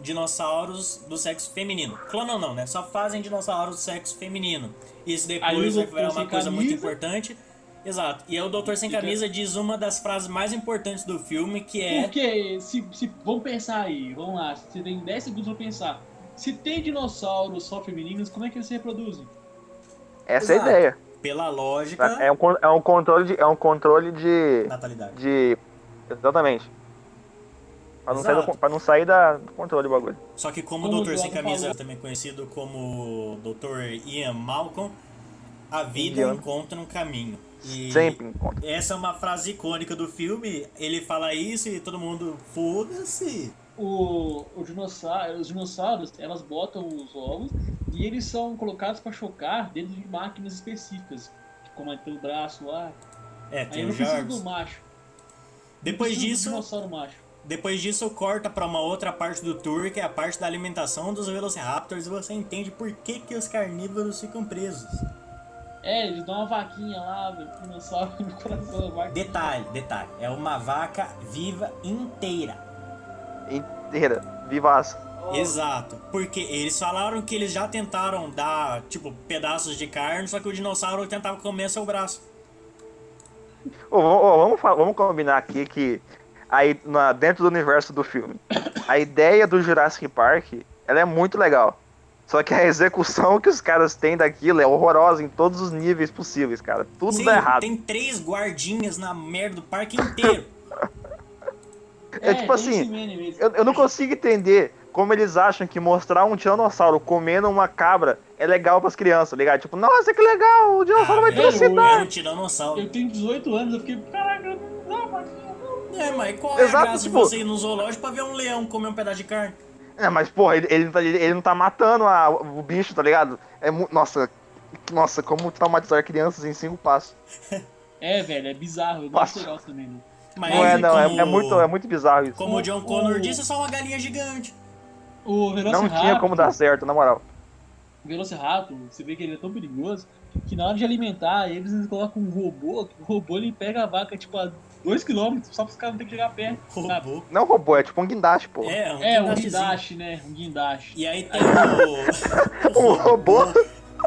dinossauros do sexo feminino. Clonam não, né? Só fazem dinossauros do sexo feminino. Isso depois é uma coisa muito importante. Exato. E aí o Doutor Sem Camisa diz uma das frases mais importantes do filme, que é... Porque, se, se, vamos pensar aí, vamos lá, você tem 10 segundos pra pensar. Se tem dinossauros só femininos, como é que eles se reproduzem? Essa Exato. é a ideia. Pela lógica... É um, é um controle de... É um controle de... Natalidade. De... Exatamente. Pra não, sair do, pra não sair da, do controle do bagulho. Só que como, o Doutor Sem Camisa, falou. também conhecido como Dr. Ian Malcolm, a vida Ian. encontra um caminho. E Sempre encontra. Essa é uma frase icônica do filme. Ele fala isso e todo mundo foda-se. O, o dinossauro, os dinossauros, elas botam os ovos e eles são colocados para chocar dentro de máquinas específicas. Como é tem o braço lá. É, tem Aí o Jarvis. do macho. Depois disso. Dinossauro macho. Depois disso, corta para uma outra parte do tour, que é a parte da alimentação dos Velociraptors, e você entende por que, que os carnívoros ficam presos. É, eles dão uma vaquinha lá, dinossauro no coração da vaca. Detalhe, detalhe, é uma vaca viva inteira. Inteira, vivaça. Exato, porque eles falaram que eles já tentaram dar, tipo, pedaços de carne, só que o dinossauro tentava comer seu braço. Oh, oh, vamos, vamos combinar aqui que aí na, dentro do universo do filme. A ideia do Jurassic Park, ela é muito legal. Só que a execução que os caras têm daquilo é horrorosa em todos os níveis possíveis, cara. Tudo Sim, dá errado. Tem três guardinhas na merda do parque inteiro. é, é, tipo assim, eu, eu não consigo entender como eles acham que mostrar um tiranossauro comendo uma cabra é legal pras crianças, tá ligado? Tipo, nossa, que legal, o dinossauro ah, vai ter velocidade. É um tiranossauro. Eu tenho 18 anos, eu fiquei, caraca, não, mas é, mas qual é Exato, a graça tipo... de você ir no zoológico pra ver um leão comer um pedaço de carne? É, mas porra, ele, ele, ele não tá matando a, o bicho, tá ligado? É Nossa, nossa, como traumatizar crianças em cinco passos. É, velho, é bizarro. Eu gosto legal também, né? Mas não é, não, é, como... é, muito, é muito bizarro isso. Como o John Connor o... disse, é só uma galinha gigante. O Não tinha como dar certo, na moral. O Velociraptor, você vê que ele é tão perigoso que na hora de alimentar eles, eles colocam um robô, o robô ele pega a vaca tipo a 2km só os caras não terem que chegar perto. Robô. Não robô, é tipo um guindaste, pô. É, um, é, um guindaste, né? Um guindaste. E aí tem o. o robô.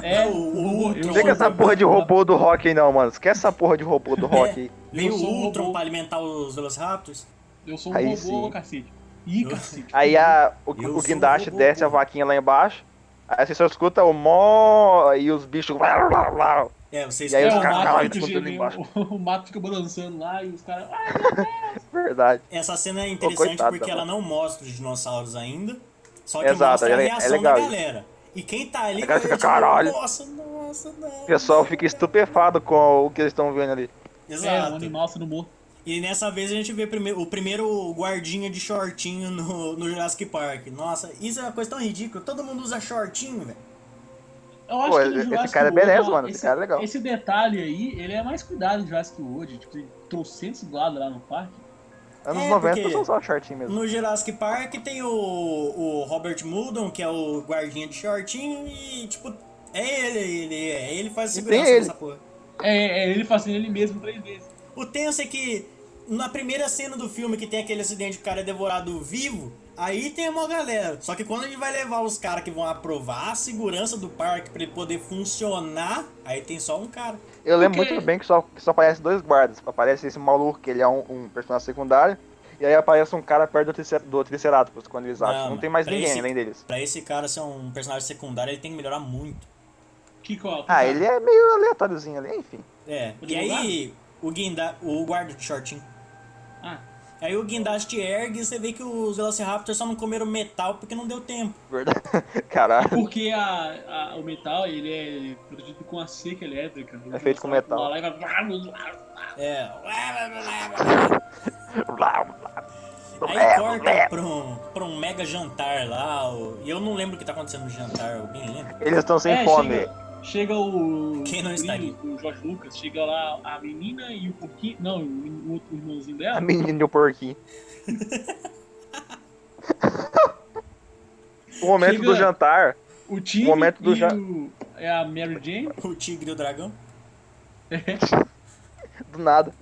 É, o, o, o Não tem essa porra de robô do rock aí, não, mano. Esquece essa porra de robô do rock aí. Vem o Ultron pra alimentar os Velociraptors. Eu sou um aí robô, sim. cacete. Ih, cacete. Aí a, o, o guindaste desce a vaquinha lá embaixo. Aí você só escuta o mó e os bichos. É, vocês e aí os caras o, o mato fica balançando lá e os caras. Verdade. Essa cena é interessante coitado, porque ela não mostra os dinossauros ainda. Só que Exato, mostra a é reação é da galera. E quem tá ali. A galera fica, tipo, caralho. Nossa, nossa, não. O pessoal fica estupefado com o que eles estão vendo ali. Exato. É, o animal sendo morto. E nessa vez a gente vê o primeiro guardinha de shortinho no, no Jurassic Park. Nossa, isso é uma coisa tão ridícula. Todo mundo usa shortinho, velho. Eu acho Pô, que no Jurassic esse cara é beleza, mano. Esse, esse, cara é legal. Esse detalhe aí, ele é mais cuidado no Jurassic World. Tipo, tem trocentos dublados lá no parque. Anos é, 90 são só shortinho mesmo. No Jurassic Park tem o, o Robert Muldon, que é o guardinha de shortinho, e tipo, é ele, ele, é, ele faz segurança nessa porra. É, é, ele fazendo ele mesmo três vezes. O tenso é que na primeira cena do filme que tem aquele acidente, o cara é devorado vivo, aí tem uma galera. Só que quando a gente vai levar os caras que vão aprovar a segurança do parque para ele poder funcionar, aí tem só um cara. Eu lembro Porque... muito bem que só, que só aparece dois guardas. Aparece esse maluco, que ele é um, um personagem secundário. E aí aparece um cara perto do, tricer do Triceratops, quando eles acham. Não, não tem mais ninguém esse, além deles. Pra esse cara ser um personagem secundário, ele tem que melhorar muito. Que qual? Ah, ele é meio aleatóriozinho ali, enfim. É, e aí, o, guinda, o guarda de shortinho ah. Aí o guindaste ergue e você vê que os Velociraptors só não comeram metal porque não deu tempo. Verdade. Caralho. Porque a, a- o metal, ele é produzido com a seca elétrica. É feito com metal. Lá vai- É. Aí corta pra um, pra um mega jantar lá. E eu não lembro o que tá acontecendo no jantar, alguém lembra? Eles estão sem É, fome. Chega, chega o. Quem não o estaria? Willis, O Jorge Lucas, chega lá a menina e o porquinho. Não, o outro irmãozinho dela. A menina e o porquinho. o momento Chega- do jantar. O Tigre momento do e ja- o, é a Mary Jane. O tigre e o dragão. Do nada.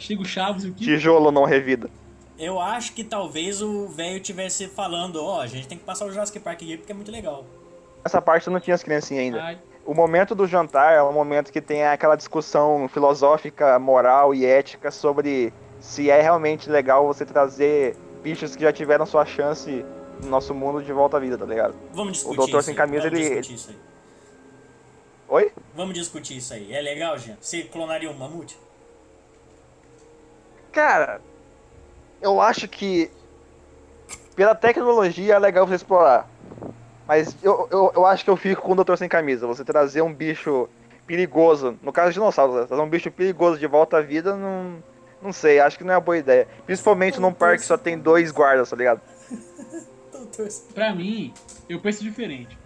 Chega o Chaves e o Kiko. Tijolo não revida. Eu acho que talvez o velho tivesse falando, ó, a gente tem que passar o Jurassic Park aqui porque é muito legal. Essa parte eu não tinha as criancinhas ainda. Ai, O momento do jantar é um momento que tem aquela discussão filosófica, moral e ética sobre se é realmente legal você trazer bichos que já tiveram sua chance no nosso mundo de volta à vida, tá ligado? Vamos discutir Doutor isso Sem. Camisa, Vamos ele- discutir isso aí. Oi? Vamos discutir isso aí. É legal, Jean? Você clonaria um mamute? Cara, eu acho que pela tecnologia é legal você explorar. Mas eu, eu, eu acho que eu fico com o Doutor Sem Camisa. Você trazer um bicho perigoso, no caso de dinossauros, né? trazer um bicho perigoso de volta à vida, não, não sei, acho que não é uma boa ideia. Principalmente num parque que só tem dois guardas, tá ligado? Doutor Sem- pra mim, eu penso diferente.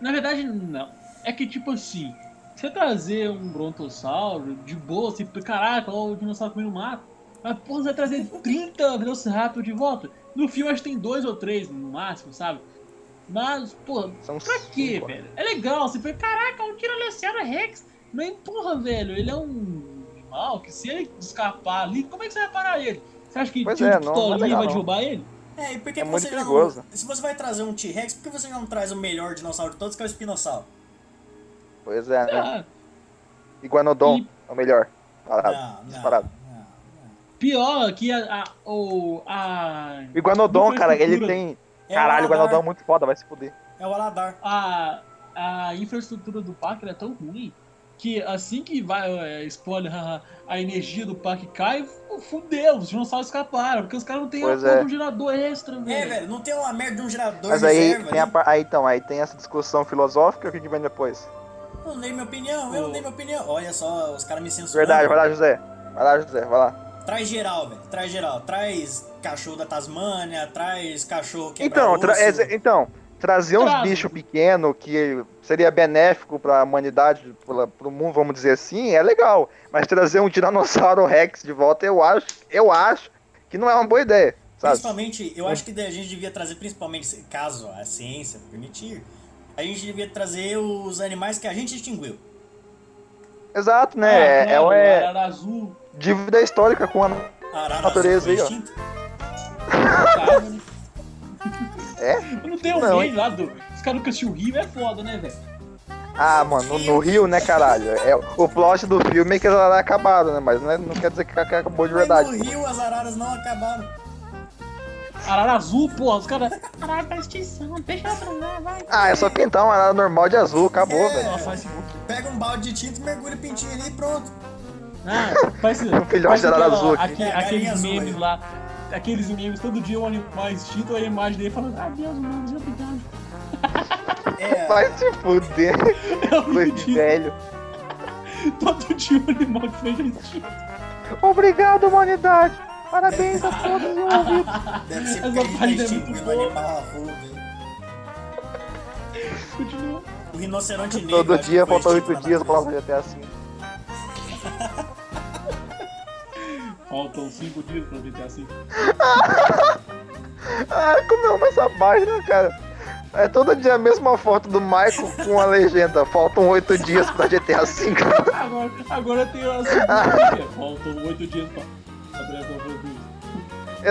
Na verdade, não. É que, tipo assim, você trazer um brontossauro de boa, assim, caraca, ó, o dinossauro comendo mato. Mas, porra, você vai trazer 30 Velociraptor de volta? No filme, acho que tem dois ou três no máximo, sabe? Mas, porra, São pra quê, cinco, velho? É legal, você vê, caraca, um Tiranossauro Rex. Mas, porra, velho, ele é um animal que se ele escapar ali, como é que você vai parar ele? Você acha que Pois tio é, de não- não é pistolinha vai não. derrubar ele? É, e por que, É que muito você perigoso. já não. Se você vai trazer um T-Rex, por que você já não traz o melhor dinossauro de todos, que é o espinossauro? Pois é, né? Ah, Iguanodon E- é o melhor. Não, Parado, não, disparado. não, não. Pior que a. a, o, a, Iguanodon, cara, ele tem. É Caralho, o. Iguanodon é muito foda, vai se fuder. É o Aladar. a, a infraestrutura do parque é tão ruim que assim que vai é, explode a, a energia do parque cai, fu- fudeu, os dinossauros escaparam, porque os caras não têm Pois a é. de um gerador extra, velho. É, velho, não tem uma merda de um gerador Mas aí reserva tem, a, par- aí, então, aí tem essa discussão filosófica, o que, que vem depois? Eu não dei minha opinião, eu não dei minha opinião. Olha só, os caras me censurando. Verdade, vai lá, José. Vai lá, José, vai lá. Traz geral, velho. Traz geral. Traz cachorro da Tasmânia, traz cachorro que Então, tra- é- então, trazer uns Traz. bichos pequenos que seria benéfico pra humanidade, pela, pro mundo, vamos dizer assim, é legal. Mas trazer um Tiranossauro Rex de volta, eu acho, eu acho que não é uma boa ideia, sabe? Principalmente, eu acho que a gente devia trazer, principalmente, caso a ciência permitir, a gente devia trazer os animais que a gente extinguiu. Exato, Ah, né? é, claro, é, arara azul, dívida histórica com a. Arara Natureza aí, ó. É? Não tem um Não, meme lá do. Os caras nunca assistiu o Rio, é foda, né, velho? Ah, mano, no, no Rio, né, caralho? É, o plot do filme é que elas acabaram, né? Mas não, é- não quer dizer que acabou de Mas verdade. no Rio as araras não acabaram. Arara azul, porra, os caras. Caralho, tá extinção, deixa eu pra lá, vai. Ah, é só pintar uma arara normal de azul, acabou, É. velho. Nossa, Pega um balde de tinta, mergulha o pintinho ali e pronto. Ah, faz Um filhote faz de arara azul aqui. aqueles memes lá. Aqueles memes, todo dia um animal extinto, aí a imagem dele falando, adeus, humanos, obrigado. É, Vai se fuder, É coisa um de velho. todo dia um animal que fez extinto. Obrigado, humanidade. Parabéns a todos os envolvidos. deve ser Essa página é muito o boa. animal. Continua. O rinoceronte negro. Todo dia, extinto oito dias pra fazer até assim. Faltam 5 dias pra GTA V. Ah, como não nessa página, cara? É todo dia a mesma foto do Michael com a legenda. Faltam oito dias pra GTA V. Agora, agora tem a segunda. Faltam 8 dias pra.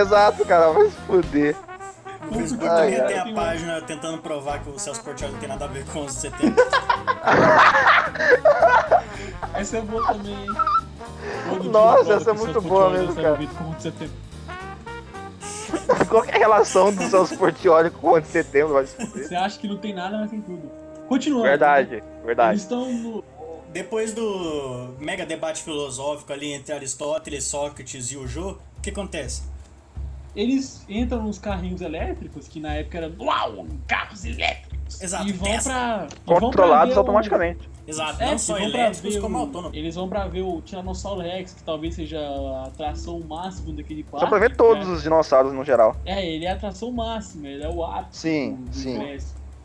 Exato, cara, vai se fuder. Ai, também ai. tem a página tentando provar que o Celso Portioli não tem nada a ver com os 70. Essa é boa também, hein? Nossa, essa é muito boa mesmo, cara. Qual que é a relação do Celso Portioli com o 11 de setembro? Você acha que não tem nada, mas tem tudo. Continuando. Verdade, Eles verdade. estão no. Depois do mega debate filosófico ali entre Aristóteles, Sócrates e o Jô, o que acontece? eles entram nos carrinhos elétricos, que na época era uau, carros elétricos. Exato, E vão e pra Controlados automaticamente. Exato, É, não eles só vão pra elétricos ver como o- autônomos. Eles vão pra ver o Tiranossauro Rex, que talvez seja a atração máxima daquele parque. Só pra ver todos né? os dinossauros no geral. É, ele é a atração máxima, ele é o ápice Sim, sim.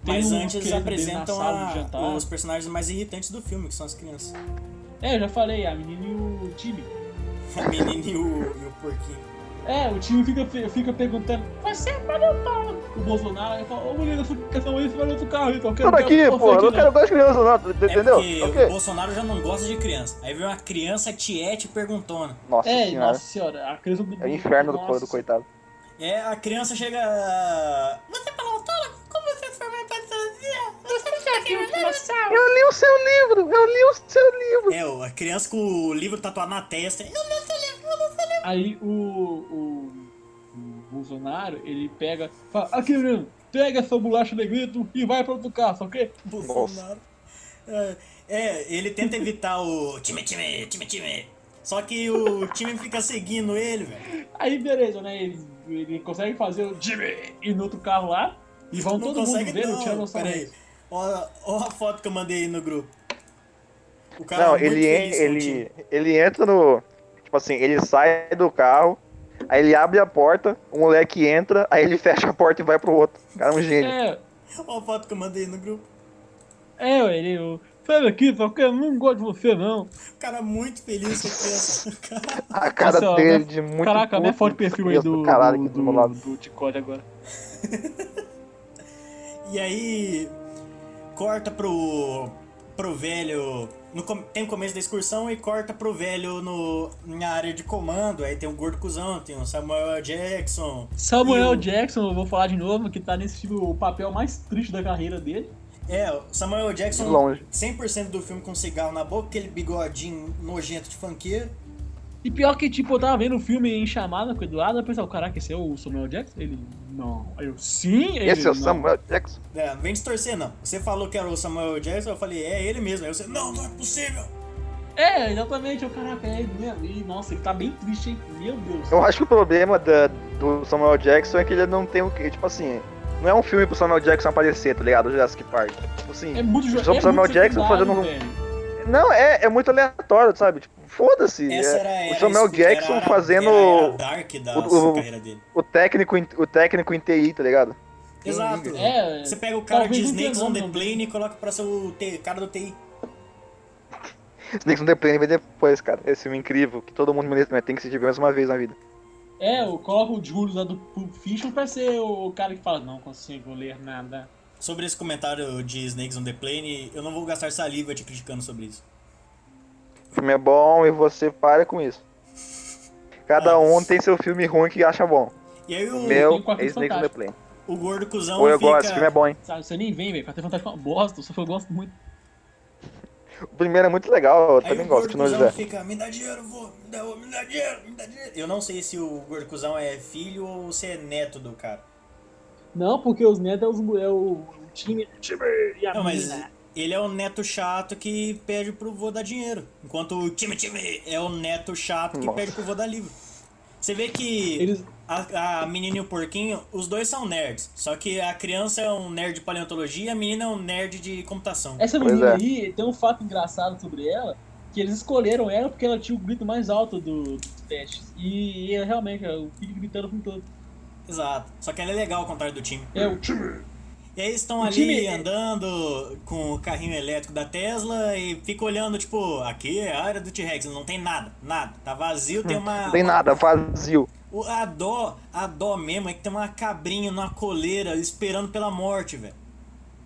Mas um antes dele apresentam a- os personagens mais irritantes do filme, que são as crianças. É, eu já falei, a menina e o time. A menina e o, e o porquinho. É, o time fica, fica perguntando, você vai lutar? O Bolsonaro fala, ô menina, essa questão aí, você vai no outro carro, então eu quero quero- pô, eu não aqui, quero mais criança, não, É entendeu? porque Ok. o Bolsonaro já não gosta de criança. Aí vem uma criança tiete perguntona. Nossa É, senhora. nossa senhora, a criança do É o inferno do, do coitado. É, a criança chega. Você falou autônomo? Como você foi uma fantasia? Você não quer que eu Eu li o seu livro, eu li o seu livro. É, a criança com o livro tatuado na testa. Eu não sei Aí o, o, o Bolsonaro, ele pega, fala, aqui menino, pega essa bolacha negrito e vai para outro carro, ok? Bolsonaro. É, é, ele tenta evitar o time, time, time, time. Só que o time fica seguindo ele, velho. Aí beleza, né, ele, ele consegue fazer o Jimmy e no outro carro lá, e vão Não todo consegue mundo ver o não. Tiranossauro Pera aí. Rex. Ó, ó a foto que eu mandei aí no grupo. O cara Não, muito ele, time. ele, ele entra no. Tipo assim, ele sai do carro, aí ele abre a porta, o moleque entra, aí ele fecha a porta e vai pro outro. O cara é um gênio. É, Ó a foto que eu mandei no grupo. é, ele, o, sai daqui, só que eu não gosto de você não. O cara muito feliz com a criança. O cara- A cara Nossa, dele minha- de muito. Caraca, minha foto de perfil aí do, Caralho, do, do, desmolado. do Ticode agora. E aí corta pro pro velho, no tem o começo da excursão e corta pro velho no na área de comando, aí tem o gordo cuzão, tem o Samuel L. Jackson. Samuel o- Jackson, eu vou falar de novo, que tá nesse filme o papel mais triste da carreira dele. É, o Samuel Jackson longe. 100% do filme com cigarro na boca, aquele bigodinho nojento de funkeiro. E pior que, tipo, eu tava vendo o filme em chamada com o Eduardo, eu pensava, caraca, esse é o Samuel Jackson? Ele, não. Aí eu, sim, ele, Esse é o não. Samuel Jackson. É, não vem distorcer não. Você falou que era o Samuel. Jackson, eu falei, é ele mesmo. Aí você, não, não é possível. É, exatamente, eu, caraca, é ele mesmo. Nossa, ele tá bem triste, hein? Meu Deus. Eu acho que o problema da- do Samuel Jackson é que ele não tem o que. Tipo assim, não é um filme pro Samuel Jackson aparecer, tá ligado? O Jurassic Park. Tipo assim. É muito Só pro é Samuel muito Jackson fazendo um- velho. Não, é, é muito aleatório, sabe? Tipo, foda-se. Essa é- era, era o Samuel Jackson era- fazendo era a era dark da o- o- carreira dele. o técnico, em- o técnico em TI, tá ligado? Exato. liga? É, Você pega o cara de Snakes on the. Plane e coloca pra ser o cara do TI. Snakes on the Plane vem depois, cara. Esse filme incrível, que todo mundo merece- tem que assistir mais uma vez na vida. É, eu coloco o Julius lá do Pulp Fiction pra ser o cara que fala, não consigo ler nada. Sobre esse comentário de Snakes on the Plane, eu não vou gastar saliva te criticando sobre isso. O filme é bom e você para com isso. Cada Ah. um tem seu filme ruim que acha bom. E aí O o, meu é Snakes on the. Plane. o gordo cuzão Ou eu fica... gosto, esse filme é bom, hein? Sabe, você nem vem, velho. Quarteto Fantástico é uma bosta, só que eu gosto muito. O primeiro é muito legal, eu Aí também o gosto, gordo continua cuzão José. fica, me dá dinheiro, vô, me dá, me dá dinheiro, me dá dinheiro. Eu não sei se o gordo cuzão é filho ou se é neto do cara. Não, porque os netos é, os, é o, o time, o time e a Não, mas mina. Ele é o neto chato que pede pro vô dar dinheiro. Enquanto o time time é o neto chato que Nossa. pede pro vô dar livro. Você vê que Eles, a, a menina e o porquinho, os dois são nerds. Só que a criança é um nerd de paleontologia e a menina é um nerd de computação. essa Pois menina é. aí tem um fato engraçado sobre ela, que eles escolheram ela porque ela tinha o grito mais alto do- dos testes. E, e realmente, é o filho gritando com todo. Exato. Só que ela é legal ao contrário do time. É o time. E aí eles estão ali time- andando com o carrinho elétrico da Tesla e fica olhando, tipo, aqui é a área do T-Rex, não tem nada, nada. Tá vazio, tem uma. Não tem nada, vazio. O- A dó, a dó mesmo é que tem uma cabrinha numa coleira esperando pela morte, velho.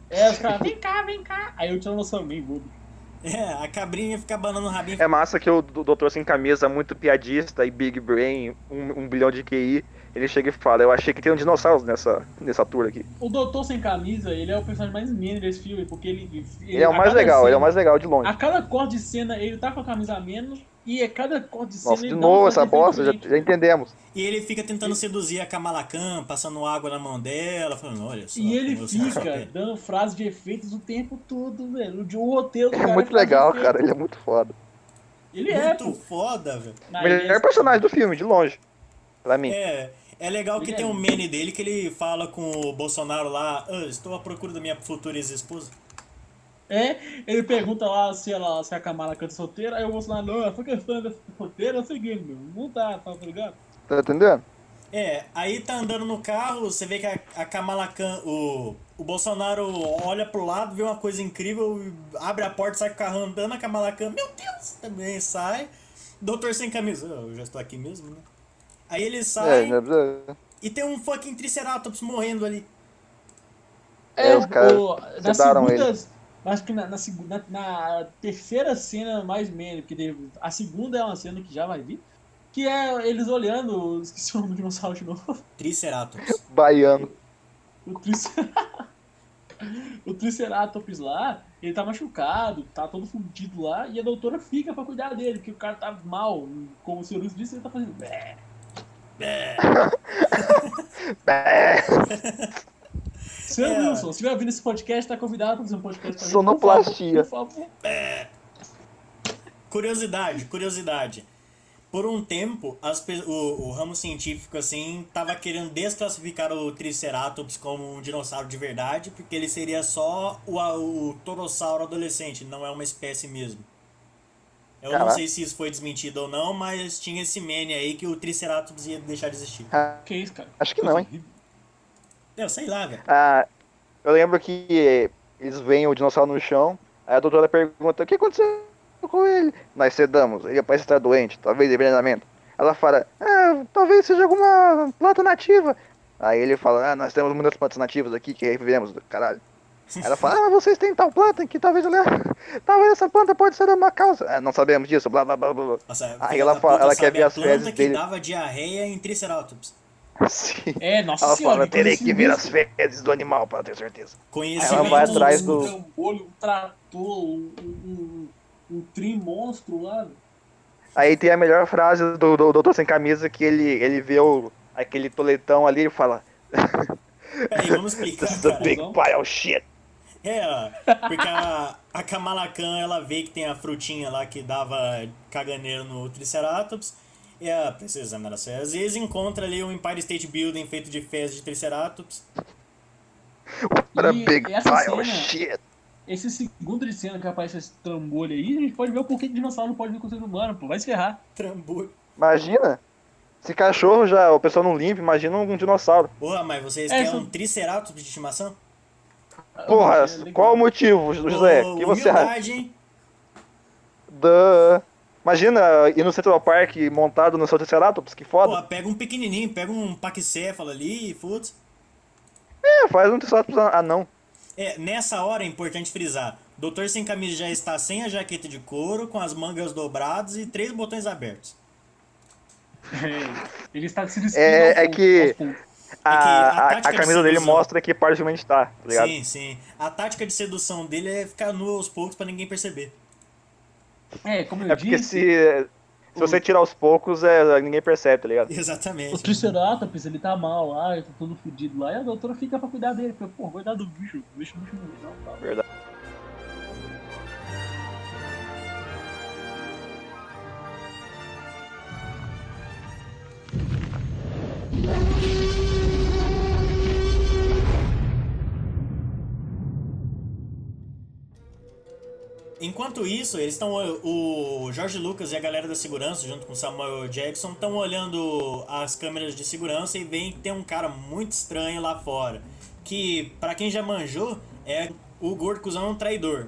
É, os caras, vem cá, vem cá. Aí eu tiro noção bem, bobo. É, a cabrinha fica banando o rabinho. É massa que o do- doutor sem camisa, muito piadista e big brain, um, um bilhão de QI, ele chega e fala, eu achei que tem um dinossauro nessa, nessa tour aqui. O Doutor Sem Camisa, ele é o personagem mais meme desse filme, porque ele... Ele é o mais legal, cena- ele é o mais legal de longe. A cada corte de cena, ele tá com a camisa a menos, e a cada corte de cena Nossa, ele de novo essa bosta, já, já entendemos. E ele fica tentando seduzir a Kamala Khan, passando água na mão dela, falando, olha só. E ele não fica dando frases de efeitos o tempo todo, velho. O roteiro do É muito legal, cara, ele é muito foda. Ele é, Muito pô. foda, velho. Ele Melhor é- personagem do filme, de longe. Pra mim. É, É legal que tem um meme dele que ele fala com o Bolsonaro lá, "Ah, estou à procura da minha futura ex-esposa. É, ele pergunta lá se, ela, se a Kamala canta solteira, aí o Bolsonaro, não, essa questão dessa solteira é o seguinte, meu, não tá, tá ligado? Tá entendendo? É, aí tá andando no carro, você vê que a, a Kamala Khan, o, o Bolsonaro olha pro lado, vê uma coisa incrível, abre a porta, sai com o carro andando, a Kamala Khan, meu Deus, também sai. Doutor sem camisa, "Ah, eu já estou aqui mesmo, né? Aí ele É, sai precisa- e tem um fucking Triceratops morrendo ali. É, os caras o- na segunda, acho que na, na, segunda, na terceira cena mais menos, porque teve, a segunda é uma cena que já vai vir, que é eles olhando, esqueci o nome do dinossauro de novo, Triceratops. baiano. o Triceratops. O Triceratops lá, ele tá machucado, tá todo fudido lá, e a doutora fica pra cuidar dele, porque o cara tá mal. Como o senhor Luiz disse, ele tá fazendo. É, Senhor É. Wilson, se estiver ouvindo esse podcast, tá convidado pra fazer um podcast pra gente. Sonoplastia. Por favor, por favor. Curiosidade, curiosidade. Por um tempo, as o, o ramo científico, assim, tava querendo desclassificar o Triceratops como um dinossauro de verdade, porque ele seria só o, o torossauro adolescente, não é uma espécie mesmo. Eu não Caraca. sei se isso foi desmentido ou não, mas tinha esse meme aí que o Triceratops ia deixar de existir. Que isso, cara? Acho que não, hein? Eu sei lá, velho. Ah, eu lembro que eles veem o dinossauro no chão, aí a doutora pergunta, o que aconteceu com ele? Nós sedamos, ele parece estar doente, talvez envenenamento. Ela fala, ah, talvez seja alguma planta nativa. Aí ele fala, ah, nós temos muitas plantas nativas aqui que revivemos, caralho. Ela fala, ah, mas vocês têm tal planta que talvez ela... talvez essa planta pode ser uma causa. Ah, não sabemos disso, blá blá blá blá. blá. Nossa, Aí ela fala- ela quer ver as fezes que dele. dava diarreia em Triceratops. Sim. É, nossa Ela senhora. fala, terei que ver as fezes do animal para ter certeza. Conhecimento... Ela vai atrás do- Um trambolho, um trator, um, um, um trim monstro lá. Aí tem a melhor frase do, do Doutor Sem Camisa que ele, ele vê o, aquele toletão ali e fala Peraí, vamos explicar, This is a cara. big pile of shit. É, ó, porque a, a Kamala Khan, ela vê que tem a frutinha lá que dava caganeiro no Triceratops. E a precisa examinar as fezes. E eles encontram ali um Empire State Building feito de fezes de Triceratops. What a big essa pile shit. Esse segundo de cena que aparece esse trambolho aí, a gente pode ver o porquê que dinossauro não pode vir com o ser humano, pô. Vai se ferrar. Trambolho. Imagina. Se cachorro já o pessoal não limpa, imagina um dinossauro. Porra, mas vocês É, querem só- um Triceratops de estimação? Porra, É qual o motivo, José? O que você acha? Da... Imagina ir no Central Park montado no seu Triceratops, que foda. Pô, pega um pequenininho, pega um paquicéfalo ali e foda-se. É, faz um Triceratops anão. É, nessa hora é importante frisar. Doutor Sem Camisa já está sem a jaqueta de couro, com as mangas dobradas e três botões abertos. É, ele está se despindo É- é que- aos poucos. A, a a, tática a de camisa dele mostra que parte realmente tá, tá ligado? Sim, sim. A tática de sedução dele é ficar nu aos poucos pra ninguém perceber. É, como eu É porque disse, se, se você tirar aos poucos, é, ninguém percebe, tá ligado? Exatamente. o Triceratops, ele tá mal lá, ele tá todo fudido lá, e a doutora fica pra cuidar dele. Porque, pô, cuidar do bicho, o bicho, o bicho não, não, tá. Verdade. Enquanto isso, eles estão. O Jorge Lucas e a galera da segurança, junto com o Samuel Jackson, estão olhando as câmeras de segurança e veem que tem um cara muito estranho lá fora. Que, pra quem já manjou, é o gordo cuzão é um traidor.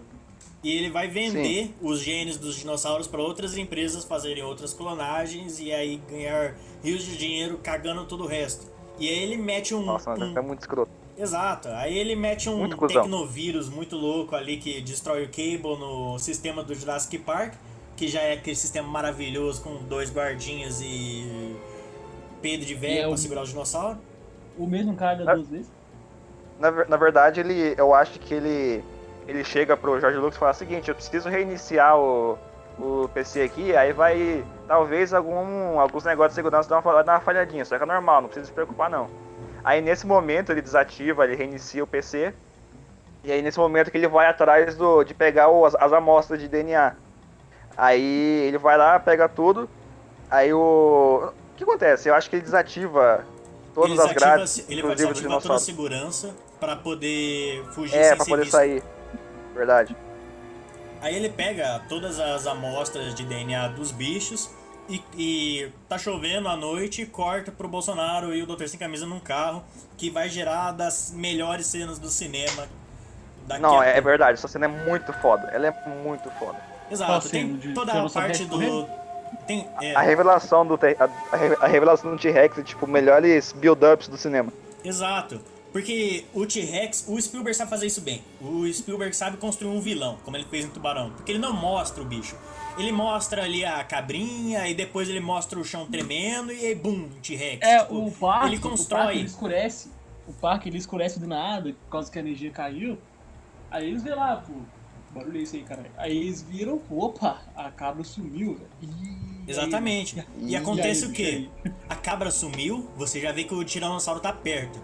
E ele vai vender os genes dos dinossauros para outras empresas fazerem outras clonagens e aí ganhar rios de dinheiro cagando todo o resto. E aí ele mete um. Nossa, um- é muito escroto. Exato. Aí ele mete um Muito tecnovírus muito louco ali que destrói o Cable no sistema do Jurassic Park, que já é aquele sistema maravilhoso com dois guardinhas e Pedro de velho é pra o- segurar os dinossauros. O mesmo cara das duas vezes. Na, na verdade, ele, eu acho que ele, ele chega pro Jorge Lucas e fala o seguinte, eu preciso reiniciar o, o PC aqui, aí vai, talvez algum, alguns negócios de segurança dar uma, dar uma falhadinha, só que é normal, não precisa se preocupar não. Aí nesse momento ele desativa, ele reinicia o PC, e aí nesse momento que ele vai atrás do, de pegar o- as, as amostras de DNA. Aí ele vai lá, pega tudo, aí o... O que acontece? Eu acho que ele desativa Todas Eles as grades, ele vai desativar toda a segurança pra poder fugir É, sem pra poder visto. sair. Verdade. Aí ele pega todas as amostras de DNA dos bichos e, e tá chovendo à noite e corta pro Bolsonaro e o Doutor Sem Camisa num carro que vai gerar das melhores cenas do cinema. Daqui Não, a é, é verdade. Essa cena é muito foda. Ela é muito foda. Exato, tem toda a parte do. Tem, é, A revelação do T- a, a revelação do T-Rex é tipo melhores build-ups do cinema. Exato. Porque o T-Rex, o Spielberg sabe fazer isso bem. O Spielberg sabe construir um vilão, como ele fez no Tubarão. Porque ele não mostra o bicho. Ele mostra ali a cabrinha, e depois ele mostra o chão tremendo, e aí, bum, T-Rex. É, Tipo, o parque, ele o parque constrói. ele escurece. O parque ele escurece do nada, por causa que a energia caiu. Aí eles vê lá, pô. Barulho é isso aí, cara. Aí eles viram, opa, a cabra sumiu, velho. Exatamente. aí- E acontece aí, o quê? A cabra sumiu, você já vê que o tiranossauro tá perto.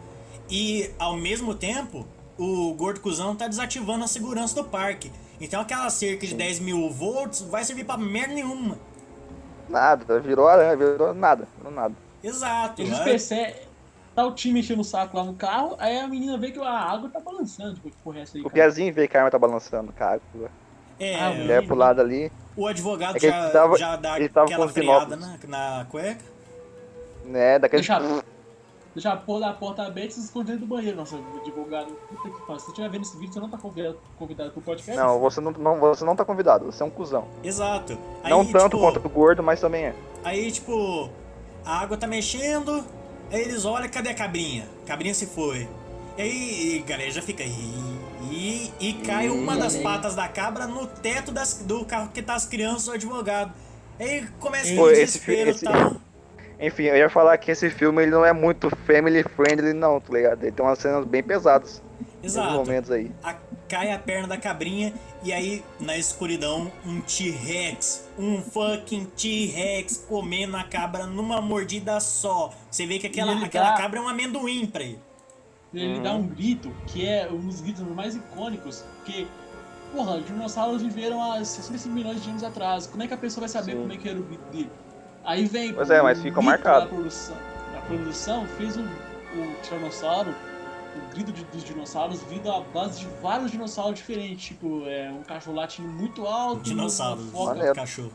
E ao mesmo tempo, o gordo cuzão tá desativando a segurança do parque. Então aquela cerca de 10 mil volts vai servir pra merda nenhuma. Nada, virou aranha, virou nada, virou nada. Exato. Eles é- percebem. Tá o time enchendo o saco lá no carro, aí a menina vê que a água tá balançando. Tipo, que porra é essa aí, O? Piazinho vê que a arma tá balançando, cara. É, Ah, Mulher pro lado ali, o advogado É já, tava- já dá ele tava aquela freada na, na cueca. né, daquele... Deixa, deixa a porra da porta aberta e se esconder dentro do banheiro. Nossa, advogado. Puta que pariu. Se você estiver vendo esse vídeo, você não tá convidado, convidado pro podcast? Não, você não, não, você não tá convidado, você é um cuzão. Exato. Aí, não tanto tipo, quanto o gordo, mas também é. Aí, tipo, a água tá mexendo, aí eles olham, cadê a cabrinha? Cabrinha se foi. E aí, a galera já fica. E, e, e cai uma das patas da cabra no teto das, do carro que tá as crianças e o advogado. Aí começa aquele esse e esse- tal. Enfim, eu ia falar que esse filme ele não é muito family friendly, não, tá ligado? Ele tem umas cenas bem pesadas. Exato. momentos aí. A- cai a perna da cabrinha e aí, na escuridão, um T-Rex. Um fucking T-Rex comendo a cabra numa mordida só. Você vê que aquela, aquela dá- cabra é um amendoim pra ele. Ele dá um grito que é um dos gritos mais icônicos, porque, porra, os dinossauros viveram há 65 milhões de anos atrás. Como é que a pessoa vai saber Sim. como é que era o grito dele? Aí vem. Pois é, mas fica marcado. Da produção, da produção fez o, o tiranossauro, o grito de- dos dinossauros, vindo à base de vários dinossauros diferentes. Tipo, é, um cachorro latindo muito alto. Dinossauro, foca- cachorro.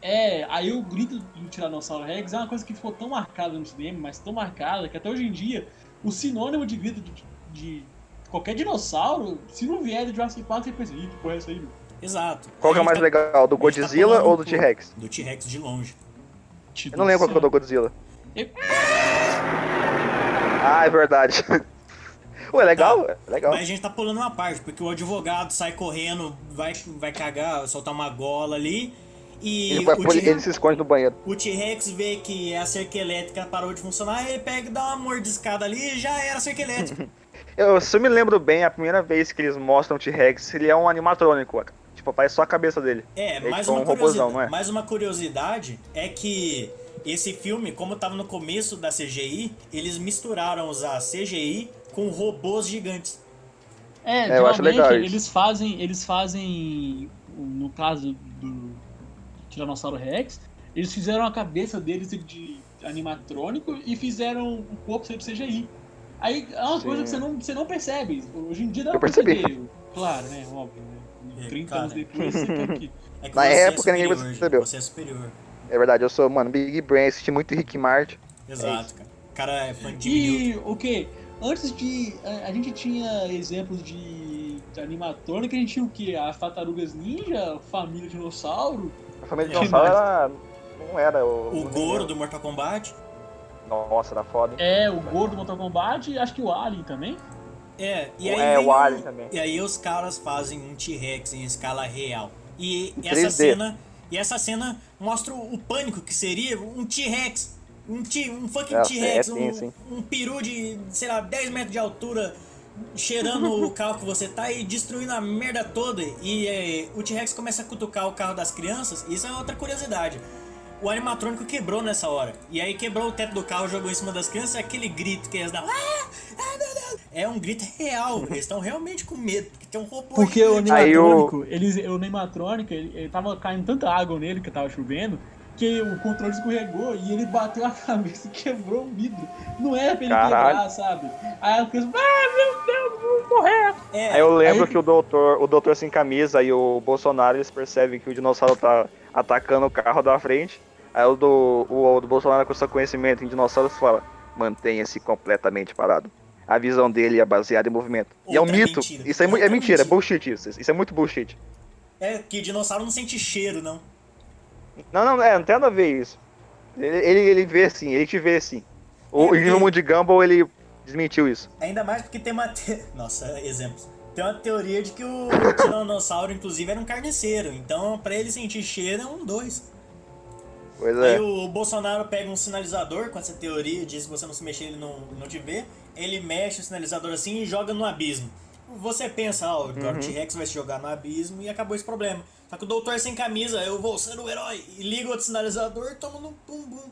É, aí o grito do Tiranossauro Rex é uma coisa que ficou tão marcada no cinema, mas tão marcada, que até hoje em dia, o sinônimo de grito de, de qualquer dinossauro, se não vier do Jurassic Park, você pensa, ih, que porra é essa aí, meu? Exato. Qual que é mais tá- legal, do tá Godzilla falando ou do T-Rex? Do T-Rex de longe. Eu não lembro qual é o do Godzilla. Eu- Ah, é verdade. Ué, legal, é legal. Mas a gente tá pulando uma parte, porque o advogado sai correndo, vai, vai cagar, soltar uma gola ali. E Ele, vai, ele se esconde no banheiro. o T-Rex vê que a cerca elétrica parou de funcionar, ele pega e dá uma mordiscada ali e já era a cerca elétrica. Eu, se eu me lembro bem, a primeira vez que eles mostram o T-Rex, ele é um animatrônico. Tipo, aparece só a cabeça dele. É, É mais, tipo uma um robôzão, curiosidade, não é? mais uma curiosidade é que esse filme, como tava no começo da CGI, eles misturaram usar CGI com robôs gigantes. É, É, eu acho legal isso. eles fazem, eles fazem, no caso do Tiranossauro Rex, eles fizeram a cabeça deles de, de animatrônico e fizeram o corpo ser de CGI. Aí é uma Sim. coisa que você não, você não percebe. Hoje em dia dá Eu pra percebi. perceber. Claro, né? Óbvio. Né? É, 30 cara. anos depois você tá aqui. É que Na você época, é ninguém superior, percebeu. Você é superior. É verdade, eu sou, mano, Big Brain, assisti muito Rick Martin. Exato, cara. O cara é fã de. E o que? Antes de. A, a gente tinha exemplos de, de animatrônica, a gente tinha o quê? A Tartarugas Ninja, Família Dinossauro. A família Que dinossauro era. Não era o. O Goro do Mortal Kombat. Nossa, era foda. hein? É, o Gordo do Mortal Kombat e acho que o Alien também. É, e aí, É, o Alien também. E aí os caras fazem um T-Rex em escala real. E Em essa 3D. cena. E essa cena mostra o pânico que seria um T-Rex. Um, T, um fucking É, T-Rex, é um, tenso, hein? um peru de, sei lá, 10 metros de altura, cheirando o carro que você tá e destruindo a merda toda. E é, o T-Rex começa a cutucar o carro das crianças. Isso é outra curiosidade. O animatrônico quebrou nessa hora. E aí quebrou o teto do carro, jogou em cima das crianças, aquele grito que eles dão. Ah! Ah, meu Deus! É um grito real. Eles estão realmente com medo, porque tem um robô. Porque o animatrônico, eles, o animatrônico, ele, ele tava caindo tanta água nele que tava chovendo, que o controle escorregou e ele bateu a cabeça e quebrou o vidro. Não era pra ele Caralho. quebrar, sabe? Aí a criança, ah, meu Deus, vou morrer. É, Aí eu lembro aí- que o doutor, o doutor sem camisa e o Bolsonaro eles percebem que o dinossauro tá atacando o carro da frente. Aí o do, o, o do Bolsonaro com seu conhecimento em dinossauros fala: mantenha-se completamente parado. A visão dele é baseada em movimento. e é um Outra mito. mentira. Isso é, mu- é Outra mentira, é mentira. bullshit isso. Isso é muito bullshit. é que dinossauro não sente cheiro, não. Não, não, é, não tem nada a ver isso. Ele, ele, ele vê assim, ele te vê assim. O É, Gnomo de Gumball, ele desmentiu isso. Ainda mais porque tem uma. Te... Nossa, exemplos. Tem uma teoria de que o tiranossauro, inclusive, era um carniceiro. Então, pra ele sentir cheiro, é um dois. Pois Aí é. o Bolsonaro pega um sinalizador com essa teoria, diz que você não se mexer, ele não, não te vê. Ele mexe o sinalizador assim e joga no abismo. Você pensa, ó, agora o T-Rex vai se jogar no abismo e acabou esse problema. Só que o doutor sem camisa, eu vou ser o herói. E liga outro sinalizador e toma no bumbum.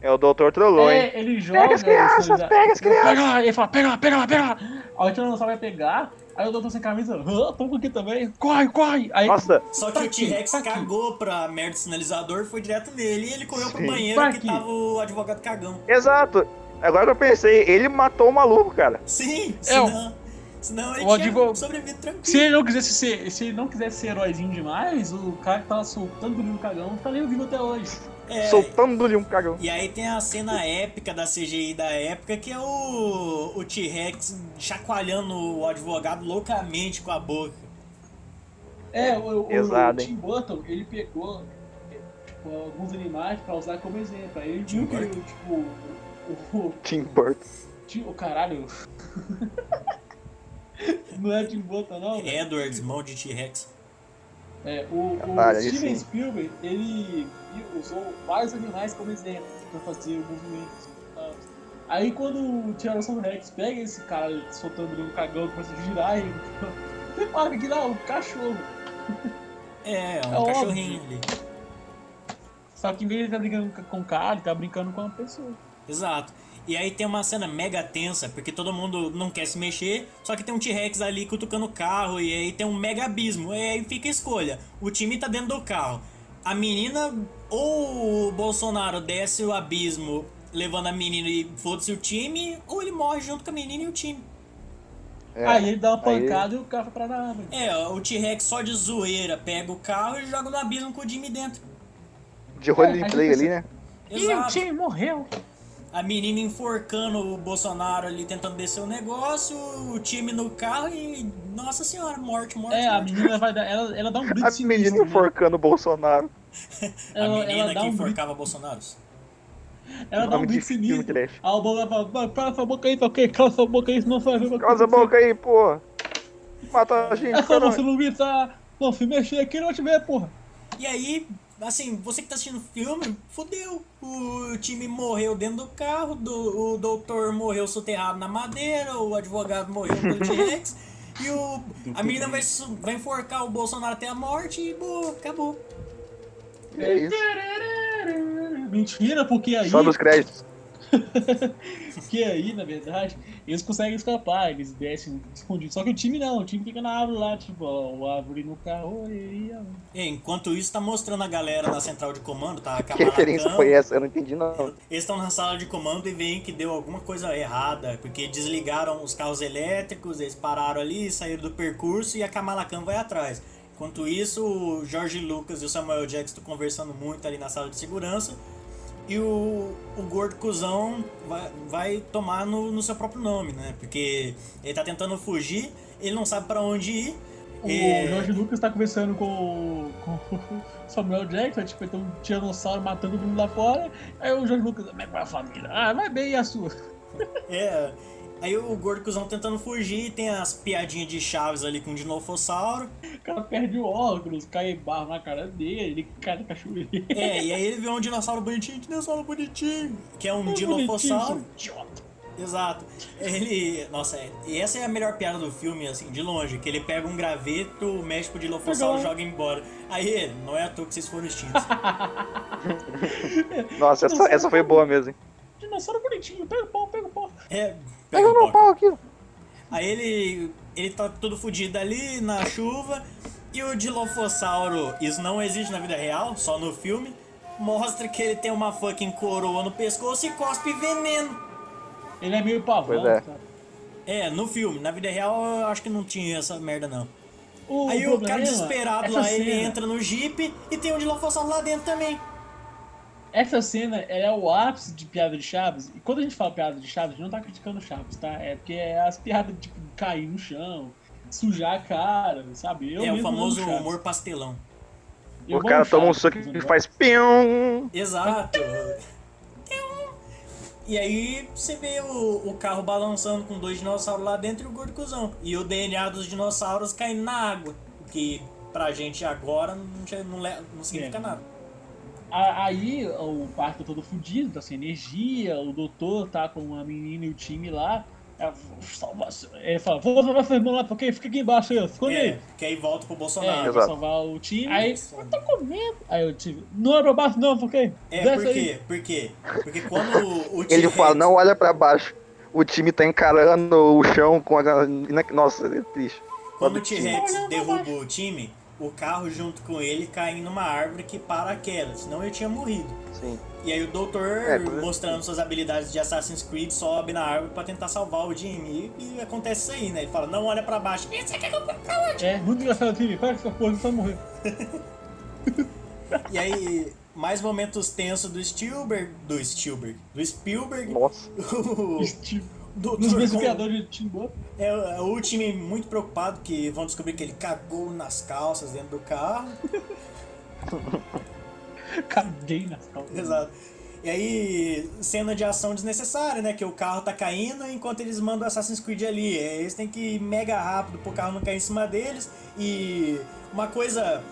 É o doutor trollou, hein? É, ele joga. as crianças, pega as crianças. Pega lá, ele fala, pega lá, pega lá, pega lá. Aí o tiranossauro vai pegar, aí o doutor sem camisa, ah, toma aqui também, corre, corre. Aí, Nossa, Só que Tá o aqui, T-Rex tá aqui. cagou pra merda do sinalizador, foi direto nele e ele correu pro Sim. banheiro Tá que aqui. tava o advogado cagão. exato. Agora que eu pensei, ele matou o maluco, cara. Sim, É, o- senão, senão ele o tinha advo- sobrevivido tranquilo. se ele não quisesse ser, se ele não quisesse ser heróizinho demais, o cara que tava soltando ali no cagão tá nem vivo até hoje. É, Soltando-lhe um cagão. E aí tem a cena épica da CGI da época, que é o, o T-Rex chacoalhando o advogado loucamente com a boca. É, o, o, Pesado, o hein? Tim Burton, ele pegou tipo, alguns animais pra usar como exemplo. Aí ele viu que, tipo, o, o, Tim Burton. o, o caralho... não é Tim Burton, não, velho. Edwards, mão de T-Rex. É, o, o Steven sim. Spielberg, ele usou vários animais como exemplo pra fazer o movimento. e tal. Aí quando o Tiranossauro Rex pega esse cara soltando ali um cagão começa a girar ele, você que lá, um cachorro. É, um É óbvio. cachorrinho ali. Só que em vez de ele tá brincando com o cara, ele tá brincando com uma pessoa. Exato. E aí tem uma cena mega tensa, porque todo mundo não quer se mexer, só que tem um T-Rex ali cutucando o carro, e aí tem um mega abismo. E aí fica a escolha. O time tá dentro do carro. A menina, ou o Bolsonaro desce o abismo levando a menina e foda-se o time, ou ele morre junto com a menina e o time. É, aí ele dá uma aí- pancada e o cara foi pra nada. É, o T-Rex só de zoeira pega o carro e joga no abismo com o Jimmy dentro. De roleplay É, ali, né? O Exato. time morreu. A menina enforcando o Bolsonaro ali tentando descer o negócio, o time no carro e. Nossa senhora, morte, morte. É, a morte. menina vai dar. Ela, ela dá um grito A sinistro, menina né? enforcando o Bolsonaro. A Ela, menina ela dá que um grito enforcava Bolsonaro. Ela dá um grito sinistro. Aí o Boga fala, "Vai, cala sua boca aí, tá ok? Cala sua boca aí, senão você vai ver o que Cala essa acontecer." boca aí, pô. Mata a gente, É só você não gritar, não se mexer aqui, não te ver, porra. E aí, assim, você que tá assistindo o filme, fodeu. O time morreu dentro do carro, do- o doutor morreu soterrado na madeira, o advogado morreu pelo T-Rex. E o, a menina vai, vai enforcar o Bolsonaro até a morte e boa, acabou. É isso. Mentira, porque aí, Só nos créditos. porque aí, na verdade, eles conseguem escapar, eles descem escondidos. Só que o time não, o time fica na árvore lá, tipo, ó, o árvore no carro e. E, enquanto isso, tá mostrando a galera na central de comando, tá? Que referência foi essa? Eu não entendi, não. Eles estão na sala de comando e veem que deu alguma coisa errada, porque desligaram os carros elétricos, eles pararam ali, saíram do percurso e a Kamala Khan vai atrás. Enquanto isso, o George Lucas e o Samuel Jackson estão conversando muito ali na sala de segurança e o, o gordo cuzão vai, vai tomar no, no seu próprio nome, né? Porque ele tá tentando fugir, ele não sabe pra onde ir. O É. Jorge Lucas tá conversando com, o- com o Samuel Jackson, tipo, então um tiranossauro matando todo mundo lá fora. Aí o Jorge Lucas, como é que vai a família? Ah, vai bem e a sua? É. Aí o gordo cuzão tentando fugir, tem as piadinhas de chaves ali com o dinofossauro. O cara perde o óculos, cai barro na cara dele, ele cai na cachoeira. É, e aí ele vê um dinossauro bonitinho, dinossauro bonitinho, que é um seu idiota. Exato. Ele. Nossa, é- e essa é a melhor piada do filme, assim, de longe, que ele pega um graveto, mexe pro dinofossauro e joga embora. Aí, não é à toa que vocês foram extintos. Nossa, essa, essa foi boa mesmo. hein? Dinossauro bonitinho, pega o pau, pega o pau. É. Pega um no pouco. pau aqui. Aí ele. ele tá todo fudido ali na chuva. E o Dilophosauro, isso não existe na vida real, só no filme. mostra que ele tem uma fucking coroa no pescoço e cospe veneno. Ele é meio pavão, Pois é. É, no filme. Na vida real, eu acho que não tinha essa merda, não. O Aí o cara desesperado essa lá, ele cena- entra no jeep e tem um dilofossauro lá dentro também. Essa cena ela é o ápice de piada de Chaves. E quando a gente fala piada de Chaves, a gente não tá criticando Chaves, tá? É porque é as piadas de tipo, cair no chão, sujar a cara, sabe? Eu é o famoso humor pastelão. Eu o cara toma um entendeu? e faz pium. Exato. E aí você vê o, o carro balançando com dois dinossauros lá dentro e o gordo cuzão. E o DNA dos dinossauros caindo na água. O que pra gente agora não, não, não significa É. nada. Aí o parque tá todo fudido, tá sem energia, o doutor tá com a menina e o time lá. É, salvar, ele fala, vou salvar seu irmão lá, porque fica aqui embaixo aí, esconde É, aí. que aí volta pro É, Bolsonaro. Exato. salvar o time. Aí, eu tô comendo. Aí eu tive, não é pra baixo não, porque É, desce por quê? Por quê? Porque quando o, o Ele T-Rex- fala, não olha pra baixo. O time tá encarando o chão com a. Nossa, é triste. Quando o T-Rex derruba o time, o carro junto com ele cai numa árvore que para a queda, senão ele tinha morrido. Sim. E aí o doutor, É, por- mostrando suas habilidades de Assassin's Creed, sobe na árvore pra tentar salvar o Jimmy. E, e acontece isso aí, né? Ele fala, não olha pra baixo. Isso aqui é eu pra onde? É, muito engraçado time, para que essa porra, você vai morrer. E aí, mais momentos tensos do Spielberg. Do Spielberg. Do Spielberg. Nossa. O Steve. Doutor Nos mesmos criadores de Tim Burton. É, é o time muito preocupado que vão descobrir que ele cagou nas calças dentro do carro. Caguei nas calças. Exato. E aí, cena de ação desnecessária, né? Que o carro tá caindo enquanto eles mandam o Assassin's Creed ali. É, Eles têm que ir mega rápido pro carro não cair em cima deles. E uma coisa.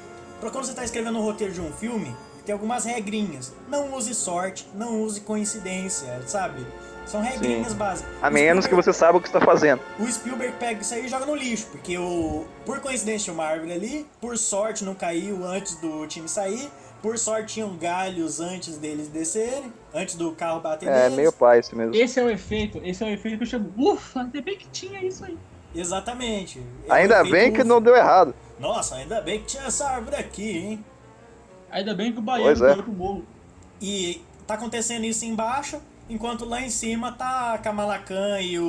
Pra quando você tá escrevendo um roteiro de um filme, tem algumas regrinhas. Não use sorte, não use coincidência, sabe? São regrinhas básicas. A O menos que você saiba o que está fazendo. o Spielberg pega isso aí e joga no lixo, porque o, por coincidência tinha uma árvore ali, por sorte não caiu antes do time sair, por sorte tinham galhos antes deles descerem, antes do carro bater É, neles. meio pai isso mesmo. Esse é o efeito, esse é o efeito que eu chamo. Ufa, ainda bem que tinha isso aí. Exatamente. É Ainda bem que ufa. não deu errado. Nossa, ainda bem que tinha essa árvore aqui, hein? Ainda bem que o baiano Pois é. pro morro. E tá acontecendo isso embaixo, enquanto lá em cima tá a Kamala Khan e o,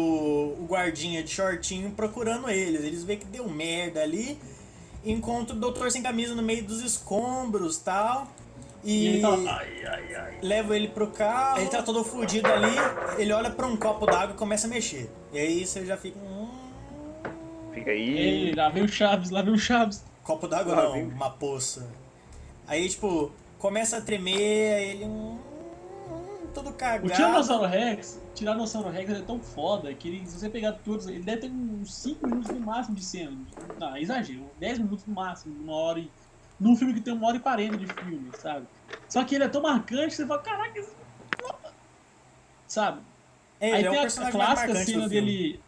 o guardinha de shortinho procurando eles. Eles veem que deu merda ali, encontram o doutor sem camisa no meio dos escombros tal. E E, ele fala, ai, ai, ai. leva ele pro carro, ele tá todo fudido ali, ele olha pra um copo d'água e começa a mexer. E aí você já fica. Hum, Fica Ei, aí. lá vem o Chaves, lá vem o Chaves. copo d'água não, viu? uma poça. Aí, tipo, começa a tremer, aí ele. Hum, todo O cagado. Tiranossauro Rex, o Tiranossauro Rex é tão foda que ele, se você pegar todos, ele deve ter uns 5 minutos no máximo de cena. Não, é exagero, 10 minutos no máximo, uma hora e. Num filme que tem uma hora e 40 de filme, sabe? Só que ele é tão marcante que você fala, caraca, isso... sabe? É, Aí ele é tem o a, a mais clássica cena dele.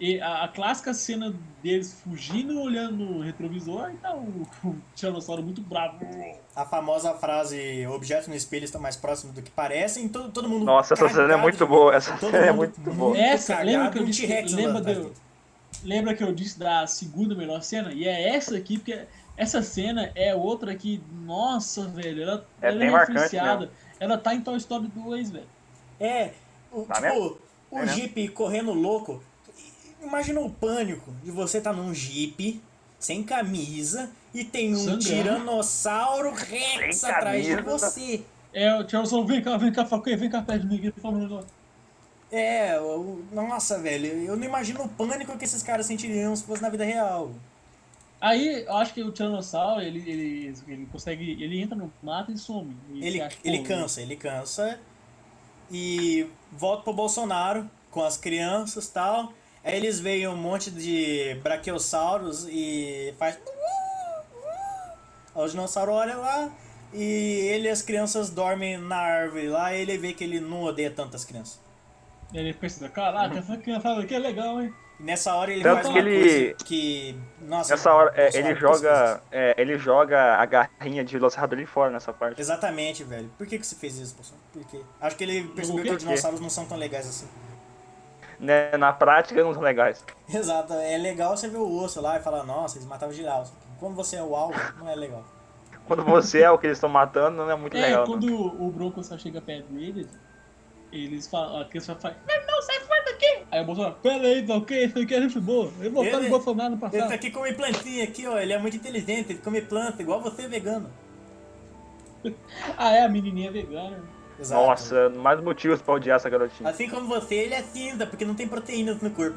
E a, a clássica cena deles fugindo, olhando no retrovisor, e tá o, o Tiranossauro muito bravo. A famosa frase objetos no espelho estão mais próximos do que parecem, todo, todo mundo. Nossa, essa cena é cagado muito de- boa. Essa cena é muito boa. Essa, cagado, lembra que eu disse- lembra dele. Lembra que eu disse da segunda melhor cena? E é essa aqui, porque essa cena é outra que, nossa, velho, ela É ela bem marcante referenciada. Ela tá em Toy Story 2, velho. É, o, Tá tipo, mesmo? o É mesmo? Jeep correndo louco. Imagina o pânico de você tá num Jeep, sem camisa, e tem um Sangrando. tiranossauro Rex Sem atrás de camisa. você. É, o Tiranossauro, vem cá, vem cá, vem cá perto de mim, um negócio. É, o- nossa, velho, eu não imagino o pânico que esses caras sentiriam se fosse na vida real. Aí, eu acho que o Tiranossauro, ele, ele, ele consegue, ele entra no mato e some. E Ele, acha, ele pô, cansa, ele cansa. E volta pro Bolsonaro com as crianças e tal. Aí eles veem um monte de braquiossauros e faz. Aí o dinossauro olha lá e ele e as crianças dormem na árvore lá e ele vê que ele não odeia tantas crianças. Ele pensa, caraca, essa criançada aqui é legal, hein? E nessa hora ele Tanto faz que uma ele- coisa que. Nossa, Nessa hora, é, ele joga. é, ele joga a garrinha de Velociraptor ali fora nessa parte. Exatamente, velho. Por que, que você fez isso, Bolsonaro? Por quê? Acho que ele percebeu que os dinossauros não são tão legais assim. Né, na prática não são legais. Exato, é legal você ver o osso lá e falar, nossa, eles matavam girafa. Quando você é o alvo, não é legal. quando você é o que eles estão matando, não é muito é, legal. quando não. o Bronco só chega perto deles, eles falam, a criança fala, não, não, sai fora daqui! Aí o Bolsonaro, pera aí, tá ok? Isso aqui é gente boa. Ele votaram no Bolsonaro no Ele passado. tá aqui come plantinha aqui, ó. Ele é muito inteligente, ele come planta, igual você vegano. Ah, é, a menininha vegana. Exato. Nossa, mais motivos pra odiar essa garotinha. Assim como você, ele é cinza, porque não tem proteínas no corpo.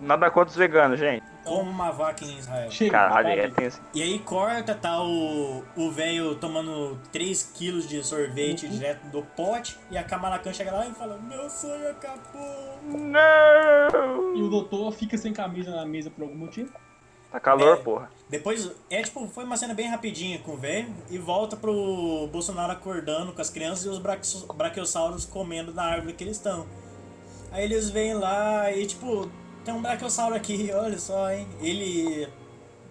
Nada contra os veganos, gente. Como uma vaca em Israel. Chega, Caralho, é tenso. E aí corta, tá o o velho tomando 3kg de sorvete Uhum. direto do pote, e a Kamala Khan chega lá e fala, meu sonho acabou. Não! E o doutor fica sem camisa na mesa por algum motivo. Tá calor, É. porra. Depois, é tipo, foi uma cena bem rapidinha com o velho, e volta pro Bolsonaro acordando com as crianças e os braquio- braquiossauros comendo na árvore que eles estão. Aí eles vêm lá e tipo, tem um braquiossauro aqui, olha só, hein. Ele.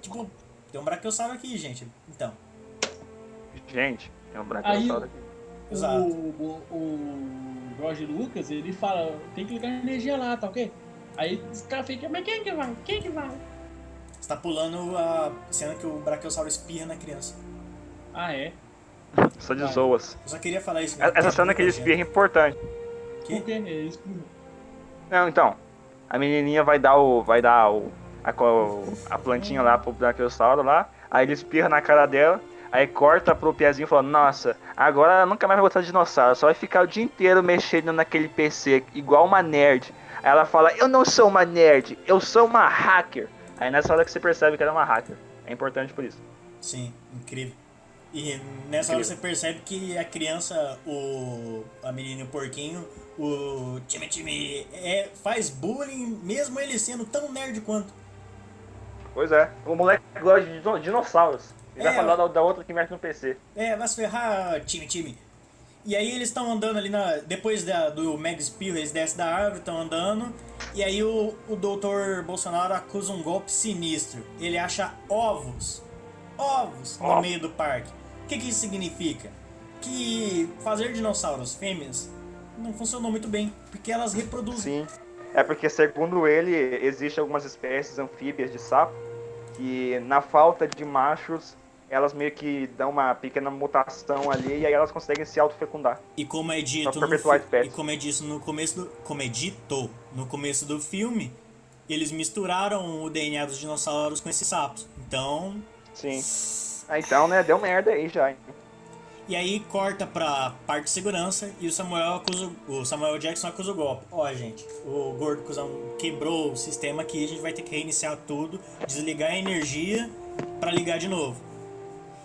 Tipo, tem um braquiossauro aqui, gente. Então. Gente, é um Aí braquiossauro aqui. Exato. o, o, o Jorge Lucas, ele fala, tem que ligar a energia lá, tá ok? Aí os caras ficam, mas quem que vai? Quem que vai? Você tá pulando a cena que o Brachiosauro espirra na criança. Ah, é? Só de Vai. zoas. Eu só queria falar isso. mesmo, Essa porque cena que ele é espirra é importante. Que? Por quê? É isso. Não, então. A menininha vai dar o. Vai dar o. A, a plantinha lá pro Brachiosauro lá. Aí ele espirra na cara dela. Aí corta pro Piazinho e fala, nossa, agora ela nunca mais vai gostar de dinossauro, só vai ficar o dia inteiro mexendo naquele PC, igual uma nerd. Aí ela fala, eu não sou uma nerd, eu sou uma hacker. Aí nessa hora que você percebe que ela é uma hacker. É importante por isso. Sim, incrível. E nessa hora você percebe que a criança, o a menina e o porquinho, o time time é, faz bullying, mesmo ele sendo tão nerd quanto. Pois é, o moleque gosta de dino- dinossauros. Ele vai É. falar da, da outra que mexe no PC. É, vai se ferrar, time time. E aí eles estão andando ali na. Depois da, do Meg Spill, eles descem da árvore, estão andando. E aí o, o doutor Bolsonaro acusa um golpe sinistro. Ele acha ovos. Ovos no meio do parque. O que, que isso significa? Que fazer dinossauros fêmeas não funcionou muito bem. Porque elas reproduzem. Sim. É porque, segundo ele, existem algumas espécies anfíbias de sapo que, na falta de machos, elas meio que dão uma pequena mutação ali e aí elas conseguem se autofecundar. E como é dito no, fi- e como é dito no começo do, como é dito no começo do filme, eles misturaram o DNA dos dinossauros com esses sapos. Então, Sim. Ah, então, né, deu merda aí já. e aí corta pra parte de segurança e o Samuel acusa o Samuel Jackson acusa o golpe. Ó, gente, o gordo cuzão quebrou o sistema aqui, a gente vai ter que reiniciar tudo, desligar a energia pra ligar de novo.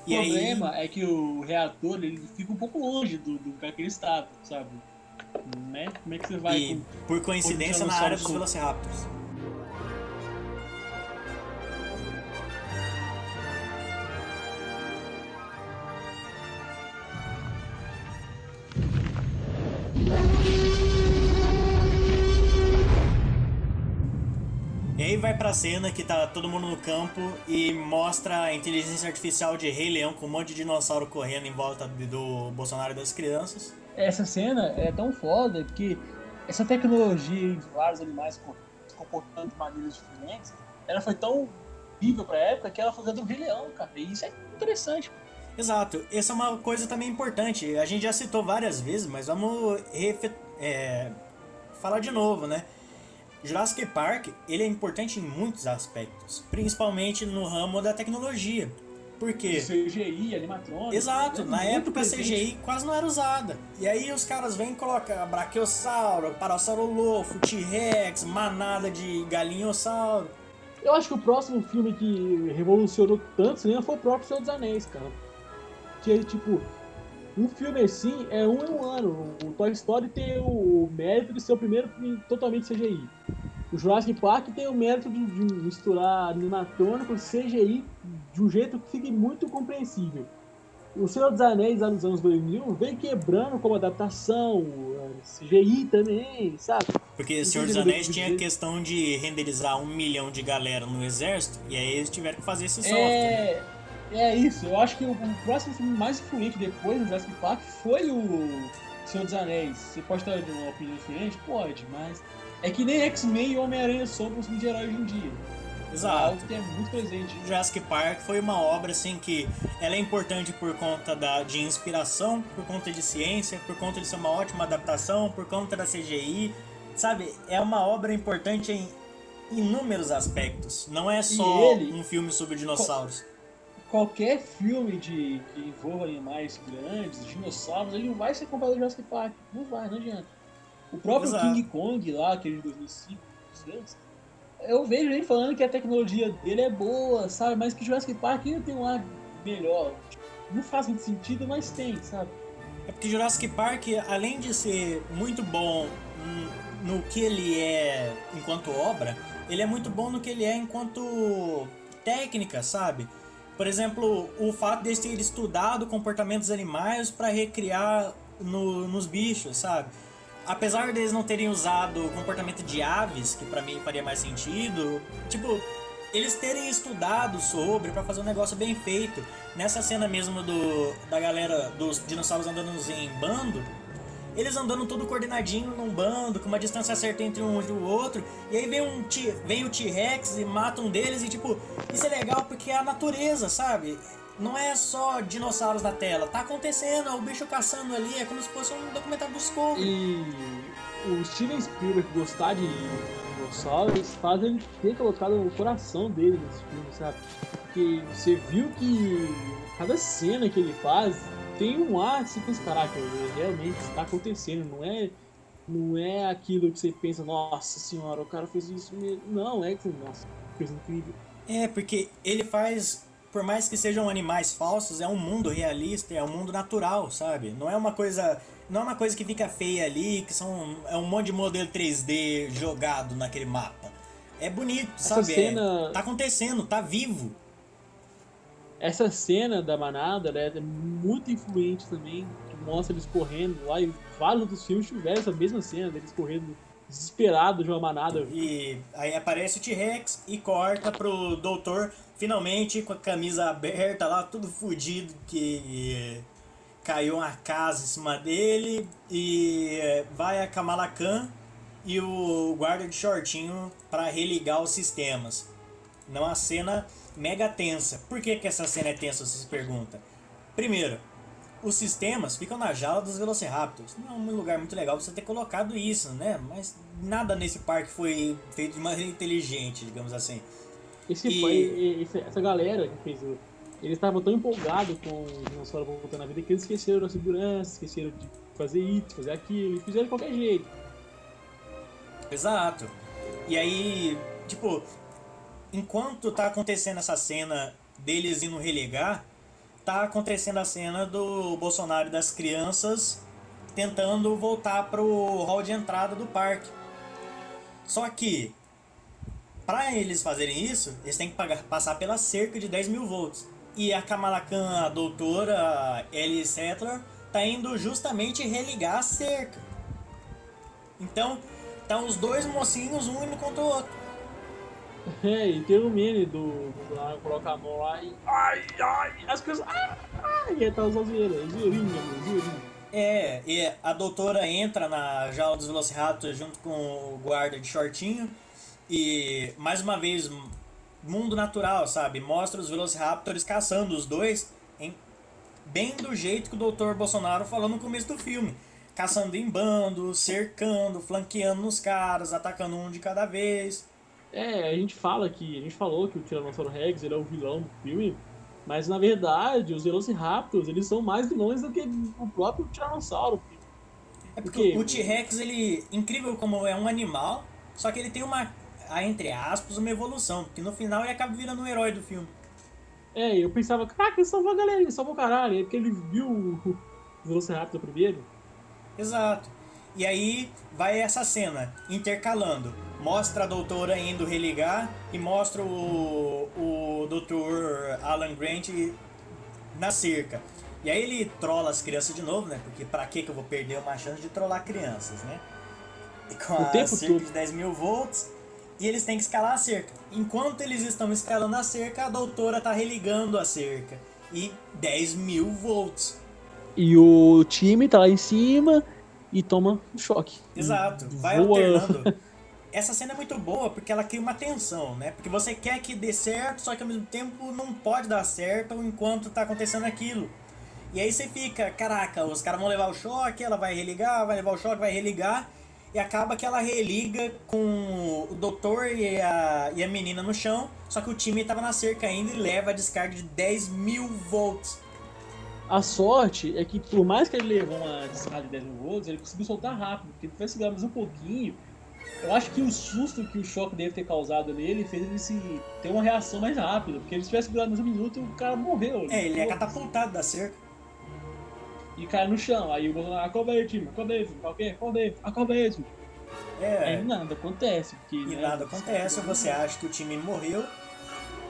O E aí problema é que o reator ele fica um pouco longe do, do lugar que ele estava, sabe? Né? Como é que você vai e com... por coincidência na área dos. Velociraptors. Aí vai pra cena que tá todo mundo no campo e mostra a inteligência artificial de Rei Leão com um monte de dinossauro correndo em volta do Bolsonaro e das crianças. Essa cena é tão foda que essa tecnologia de vários animais se comportando de maneiras diferentes, ela foi tão viva pra época que ela foi do Rei Leão, cara. E isso é interessante. Exato, essa é uma coisa também importante. A gente já citou várias vezes, mas vamos é, falar de novo, né? Jurassic Park ele é importante em muitos aspectos, principalmente no ramo da tecnologia. Por quê? CGI, animatrônico. Exato, é na época a presente. CGI quase não era usada. E aí os caras vêm e colocam Brachiosauro, Parasaurolofo, T-Rex, manada de galinhossauro. Eu acho que o próximo filme que revolucionou tanto o cinema foi o próprio Senhor dos Anéis, cara. Que, tipo, um filme assim é um em um ano. O Toy Story tem o mérito de ser o primeiro filme totalmente CGI. O Jurassic Park tem o mérito de, de misturar animatrônico e CGI de um jeito que fique muito compreensível. O Senhor dos Anéis, lá nos anos 2000, veio quebrando como adaptação, CGI também, sabe? Porque Senhor dos Anéis tinha a questão de renderizar um milhão de galera no exército, e aí eles tiveram que fazer esse software. É, é isso. Eu acho que o, o próximo filme mais influente depois do Jurassic Park foi o Senhor dos Anéis. Você pode ter uma opinião diferente? Pode, mas é que nem X-Men e Homem-Aranha são os filmes de herói hoje em dia. Exato. É algo que é muito presente. Jurassic Park foi uma obra assim que ela é importante por conta da, de inspiração, por conta de ciência, por conta de ser uma ótima adaptação, por conta da CGI, sabe? É uma obra importante em inúmeros aspectos. Não é só ele- um filme sobre dinossauros. Qualquer filme de, que envolva animais grandes, dinossauros, ele não vai ser comparado ao Jurassic Park. Não vai, não adianta. O próprio Exato. King Kong lá, aquele de 2005, 2006, eu vejo ele falando que a tecnologia dele é boa, sabe? Mas que Jurassic Park ainda tem um ar melhor. Não faz muito sentido, mas tem, sabe? É porque Jurassic Park, além de ser muito bom no que ele é enquanto obra, ele é muito bom no que ele é enquanto técnica, sabe? Por exemplo, o fato de ter estudado comportamentos animais para recriar no- nos bichos, sabe? Apesar deles não terem usado o comportamento de aves, que pra mim faria mais sentido, tipo, eles terem estudado sobre pra fazer um negócio bem feito. Nessa cena mesmo do da galera dos dinossauros andando em bando, eles andando tudo coordenadinho num bando, com uma distância certa entre um e o outro, e aí vem um vem o T-Rex e mata um deles e tipo, isso é legal porque é a natureza, sabe? Não é só dinossauros na tela, tá acontecendo, é o bicho caçando ali, é como se fosse um documentário do Discovery. E o Steven Spielberg gostar de dinossauros faz ele ter colocado o coração dele nesse filme, sabe? Porque você viu que cada cena que ele faz tem um ar assim, pensa, caraca, realmente está acontecendo, não é não é aquilo que você pensa, nossa senhora, o cara fez isso mesmo. Não, é que, nossa, coisa incrível. É, porque ele faz, por mais que sejam animais falsos, é um mundo realista, é um mundo natural, sabe? Não é uma coisa, não é uma coisa que fica feia ali, que são é um monte de modelo 3D jogado naquele mapa. É bonito, Essa sabe? É- cena- tá acontecendo, tá vivo. Essa cena da manada ela é muito influente também, que mostra eles correndo lá e vários outros filmes tiveram essa mesma cena deles correndo desesperados de uma manada. E aí aparece o T-Rex e corta pro doutor, finalmente com a camisa aberta lá, tudo fudido, que caiu uma casa em cima dele. E vai a Kamala Khan e o guarda de shortinho para religar os sistemas. Numa cena mega tensa. Por que, que essa cena é tensa, você se pergunta? Primeiro, os sistemas ficam na jaula dos Velociraptors. Não é um lugar muito legal você ter colocado isso, né? Mas nada nesse parque foi feito de maneira inteligente, digamos assim. Esse, E- foi- esse- essa galera que fez o. Eles estavam tão empolgados com o dinossauro voltando à vida que eles esqueceram da segurança, esqueceram de fazer isso, fazer aquilo, e fizeram de qualquer jeito. Exato. E aí, tipo, enquanto tá acontecendo essa cena deles indo religar, tá acontecendo a cena do Bolsonaro e das crianças tentando voltar pro hall de entrada do parque. Só que, para eles fazerem isso, eles têm que pagar, passar pela cerca de 10 mil volts. E a Kamala Khan, a doutora Ellie Sattler, tá indo justamente religar a cerca. Então, tá os dois mocinhos, um indo contra o outro. É, e tem o meme do, do lá, coloca a mão lá e. Ai, ai! As coisas. Ai, ai! E aí tá os zoeira, zoeirinha, zoeirinha. É, e a doutora entra na jaula dos Velociraptors junto com o guarda de shortinho. E, mais uma vez, mundo natural, sabe? Mostra os Velociraptors caçando os dois em, bem do jeito que o Dr. Bolsonaro falou no começo do filme. Caçando em bando, cercando, flanqueando nos caras, atacando um de cada vez. É, a gente fala que. A gente falou que o Tiranossauro Rex ele é o vilão do filme, mas na verdade os Velociraptors eles são mais vilões do que o próprio Tiranossauro. É Por porque o T-Rex, ele. Incrível como é um animal, só que ele tem uma. Entre aspas, uma evolução. Porque no final ele acaba virando um herói do filme. É, eu pensava, caraca, ele salvou a galera, ele salvou o caralho. É porque ele viu o Velociraptor primeiro. Exato. E aí vai essa cena, intercalando. Mostra a doutora indo religar e mostra o, o doutor Alan Grant na cerca. E aí ele trola as crianças de novo, né? Porque pra que eu vou perder uma chance de trollar crianças, né? E com O a tempo cerca todo. de 10 mil volts. E eles têm que escalar a cerca. Enquanto eles estão escalando a cerca, a doutora tá religando a cerca. E 10 mil volts. E o time tá lá em cima e toma um choque. Exato, vai Voa. alternando. essa cena é muito boa porque ela cria uma tensão, né? Porque você quer que dê certo, só que ao mesmo tempo não pode dar certo enquanto tá acontecendo aquilo. E aí você fica, caraca, os caras vão levar o choque, ela vai religar, vai levar o choque, vai religar. E acaba que ela religa com o doutor e a, e a menina no chão. Só que o time tava na cerca ainda e leva a descarga de 10 mil volts. A sorte é que, por mais que ele levou uma descarga de 10 mil volts, ele conseguiu soltar rápido. Porque ele foi segurar mais um pouquinho. Eu acho que o susto que o choque deve ter causado nele fez ele se ter uma reação mais rápida. Porque se tivesse segurado mais um minuto, o cara morreu. É, ele é catapultado da cerca e cai no chão. Aí o Bolsonaro, acorda aí, time, acorda aí, acorda aí, acorda aí, acorda aí, time. É. Aí nada acontece. Porque, e né, nada acontece, você acha que o time morreu.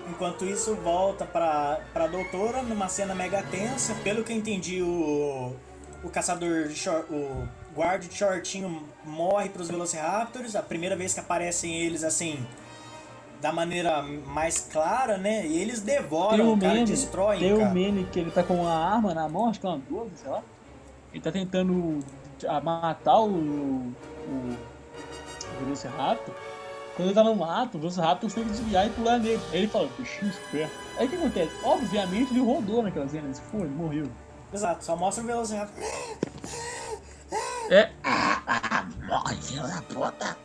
Enquanto isso, volta pra, pra doutora numa cena mega tensa. Pelo que eu entendi, o, o caçador de short, o guarda de shortinho morre pros Velociraptors. A primeira vez que aparecem eles assim, da maneira mais clara, né? E eles devoram, o cara, meme, destroem, Tem cara. o meme que ele tá com uma arma na mão, acho que é uma 12, sei lá. Ele tá tentando matar o, o, o Velociraptor. Quando ele tá no mato, o Velociraptor tem que desviar e pular nele. Aí ele fala, bichinho esperto. Aí o que acontece? Obviamente ele rodou naquela cena, ele foi, ele morreu. Exato, só mostra o Velociraptor. É. Ah, ah, morre, filho da puta.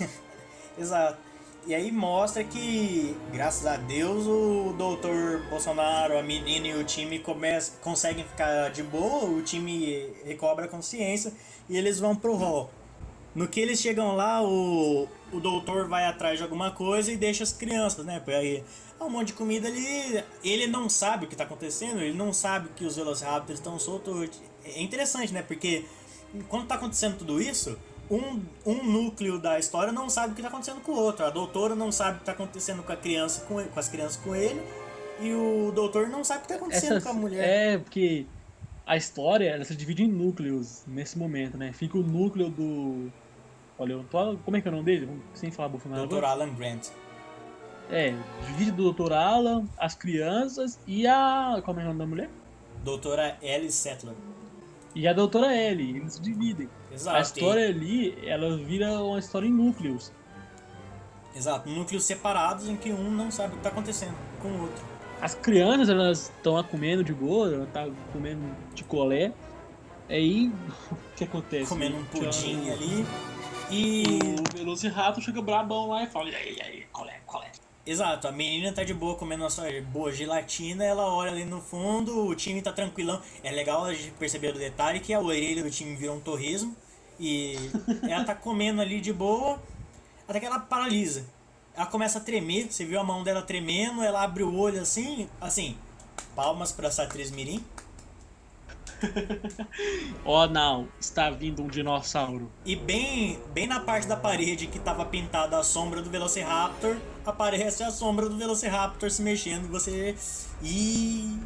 Exato. E aí mostra que, graças a Deus, o doutor Bolsonaro, a menina e o time começam, conseguem ficar de boa, o time recobra a consciência e eles vão pro hall. No que eles chegam lá, o, o doutor vai atrás de alguma coisa e deixa as crianças, né? Porque aí há um monte de comida ali. Ele não sabe o que está acontecendo, ele não sabe que os Velociraptors estão soltos. É interessante, né? Porque quando está acontecendo tudo isso, um, um núcleo da história não sabe o que está acontecendo com o outro. A doutora não sabe o que está acontecendo com a criança com, com as crianças com ele. E o doutor não sabe o que está acontecendo com a mulher. É, porque a história ela se divide em núcleos nesse momento, né? Fica o núcleo do. Olha, tô... como é que é o nome dele? Sem falar Bolsonaro. Dr. Alan Grant. É, divide do Dr. Alan, as crianças e a. Como é o nome da mulher? Doutora Alice Settler. E a Doutora Ellie, eles se dividem. Exato. A história ali, ela vira uma história em núcleos. Exato, núcleos separados em que um não sabe o que está acontecendo com o outro. As crianças, elas estão comendo de boa, estão tá comendo de colé. Aí, o que acontece? Comendo um pudim ali. E. O Velociraptor chega brabão lá e fala: e aí, e aí, colé, colé. Exato, a menina tá de boa comendo a sua boa gelatina, ela olha ali no fundo, o time tá tranquilão. É legal a gente perceber o detalhe que a orelha do time virou um torresmo. E ela tá comendo ali de boa, até que ela paralisa. Ela começa a tremer, você viu a mão dela tremendo, ela abre o olho assim, assim, palmas pra essa atriz Mirim. oh não, está vindo um dinossauro. E bem, bem na parte da parede que estava pintada a sombra do Velociraptor, aparece a sombra do Velociraptor se mexendo você. E.